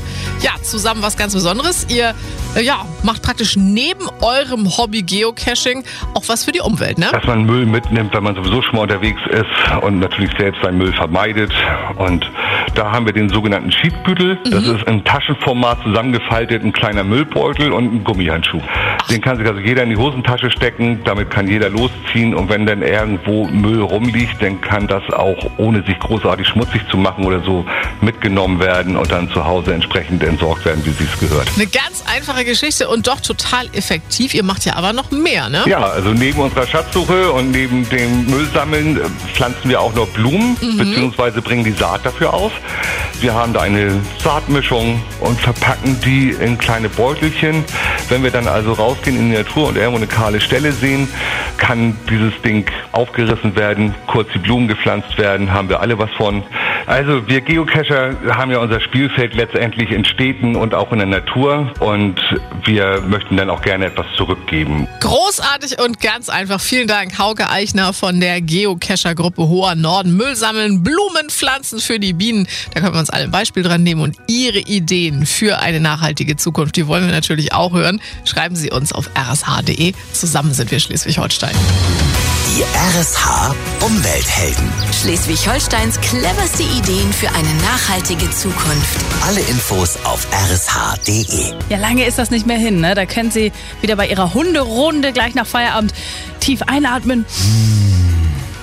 ja zusammen was ganz Besonderes. Ihr äh, ja, macht praktisch neben eurem Hobby Geocaching auch was für die Umwelt, ne? Dass man Müll mitnimmt, wenn man sowieso schon mal unterwegs ist und natürlich selbst seinen Müll vermeidet. Und da haben wir den sogenannten Sheetbüttel. Das ist in Taschenformat zusammengefaltet, ein kleiner Müllbeutel und ein Gummihandschuh. Den kann sich also jeder in die Hosentasche stecken, damit kann jeder losziehen und wenn dann irgendwo Müll rumliegt, dann kann das auch, ohne sich großartig schmutzig zu machen oder so, mitgenommen werden und dann zu Hause entsprechend entsorgt werden, wie es gehört. Eine ganz einfache Geschichte und doch total effektiv. Ihr macht ja aber noch mehr, ne? Ja, also neben unserer Schatzsuche und neben dem Müllsammeln äh, pflanzen wir auch noch Blumen, beziehungsweise bringen die Saat dafür auf. Wir haben da eine Saatmischung und verpacken die in kleine Beutelchen. Wenn wir dann also rausgehen in die Natur und irgendwo eine kahle Stelle sehen, kann dieses Ding aufgerissen werden, kurz die Blumen gepflanzt werden, haben wir alle was von. Also wir Geocacher haben ja unser Spielfeld letztendlich in Städten und auch in der Natur und wir möchten dann auch gerne etwas zurückgeben. Großartig und ganz einfach. Vielen Dank, Hauke Eichner von der Geocacher-Gruppe Hoher Norden. Müll sammeln, Blumen pflanzen für die Bienen. Da können wir uns alle ein Beispiel dran nehmen. Und Ihre Ideen für eine nachhaltige Zukunft, die wollen wir natürlich auch hören. Schreiben Sie uns auf rsh.de. Zusammen sind wir Schleswig-Holstein. Die RSH Umwelthelden. Schleswig-Holsteins cleverste Ideen für eine nachhaltige Zukunft. Alle Infos auf rsh.de. Ja, lange ist das nicht mehr hin. Ne? Da können Sie wieder bei Ihrer Hunderunde gleich nach Feierabend tief einatmen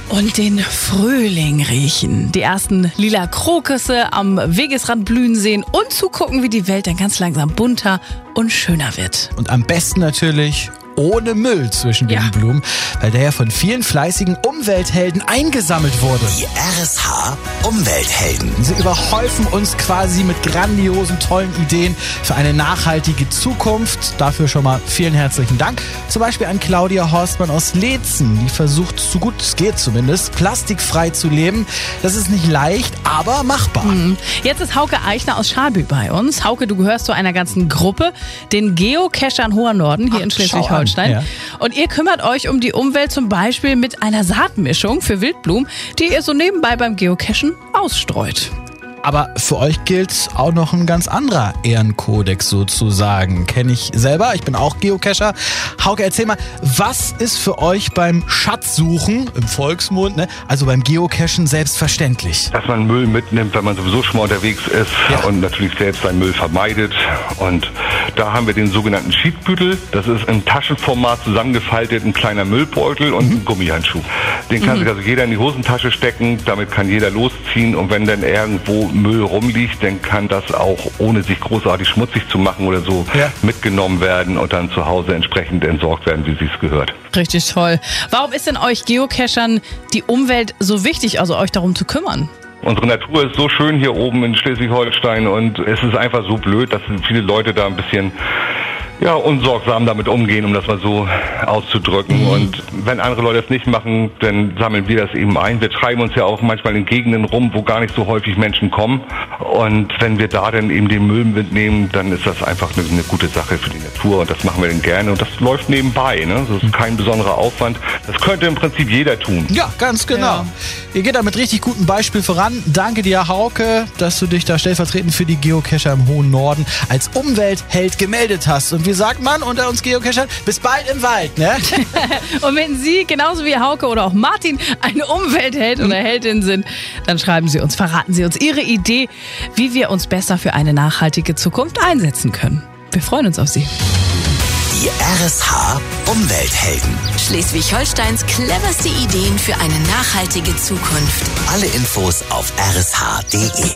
und den Frühling riechen. Die ersten lila Krokusse am Wegesrand blühen sehen und zugucken, wie die Welt dann ganz langsam bunter und schöner wird. Und am besten natürlich ohne Müll zwischen den Ja. Blumen, weil der ja von vielen fleißigen Umwelthelden eingesammelt wurde. Die RSH Umwelthelden. Sie überhäufen uns quasi mit grandiosen, tollen Ideen für eine nachhaltige Zukunft. Dafür schon mal vielen herzlichen Dank. Zum Beispiel an Claudia Horstmann aus Leetzen. Die versucht, so gut es geht zumindest, plastikfrei zu leben. Das ist nicht leicht, aber machbar. Jetzt ist Hauke Eichner aus Schalbü bei uns. Hauke, du gehörst zu einer ganzen Gruppe, den Geocachern Hoher Norden hier in schau an. Schleswig-Holstein. Ja. Und ihr kümmert euch um die Umwelt zum Beispiel mit einer Saatmischung für Wildblumen, die ihr so nebenbei beim Geocachen ausstreut. Aber für euch gilt auch noch ein ganz anderer Ehrenkodex sozusagen. Kenne ich selber, ich bin auch Geocacher. Hauke, erzähl mal, was ist für euch beim Schatzsuchen im Volksmund, ne? also beim Geocachen selbstverständlich? Dass man Müll mitnimmt, wenn man sowieso schon mal unterwegs ist Ja. und natürlich selbst seinen Müll vermeidet. Und da haben wir den sogenannten Sheetbüttel. Das ist in Taschenformat zusammengefaltet, ein kleiner Müllbeutel und ein Gummihandschuh. Den kann sich also jeder in die Hosentasche stecken, damit kann jeder losziehen und wenn dann irgendwo Müll rumliegt, dann kann das auch, ohne sich großartig schmutzig zu machen oder so, Ja. mitgenommen werden und dann zu Hause entsprechend entsorgt werden, wie es gehört. Richtig toll. Warum ist denn euch Geocachern die Umwelt so wichtig, also euch darum zu kümmern? Unsere Natur ist so schön hier oben in Schleswig-Holstein und es ist einfach so blöd, dass viele Leute da ein bisschen ja, unsorgsam damit umgehen, um das mal so auszudrücken. Und wenn andere Leute das nicht machen, dann sammeln wir das eben ein. Wir treiben uns ja auch manchmal in Gegenden rum, wo gar nicht so häufig Menschen kommen. Und wenn wir da dann eben den Müll mitnehmen, dann ist das einfach eine, eine gute Sache für die Natur und das machen wir dann gerne. Und das läuft nebenbei. Ne? Das ist kein besonderer Aufwand. Das könnte im Prinzip jeder tun. Ja, ganz genau. Ja. Ihr geht da mit richtig gutem Beispiel voran. Danke dir, Hauke, dass du dich da stellvertretend für die Geocacher im hohen Norden als Umweltheld gemeldet hast. Und wie sagt man unter uns Geocachern? Bis bald im Wald, ne? Und wenn Sie genauso wie Hauke oder auch Martin eine Umweltheld oder Heldin sind, dann schreiben Sie uns, verraten Sie uns Ihre Idee, wie wir uns besser für eine nachhaltige Zukunft einsetzen können. Wir freuen uns auf Sie. Die RSH Umwelthelden. Schleswig-Holsteins cleverste Ideen für eine nachhaltige Zukunft. Alle Infos auf rsh.de.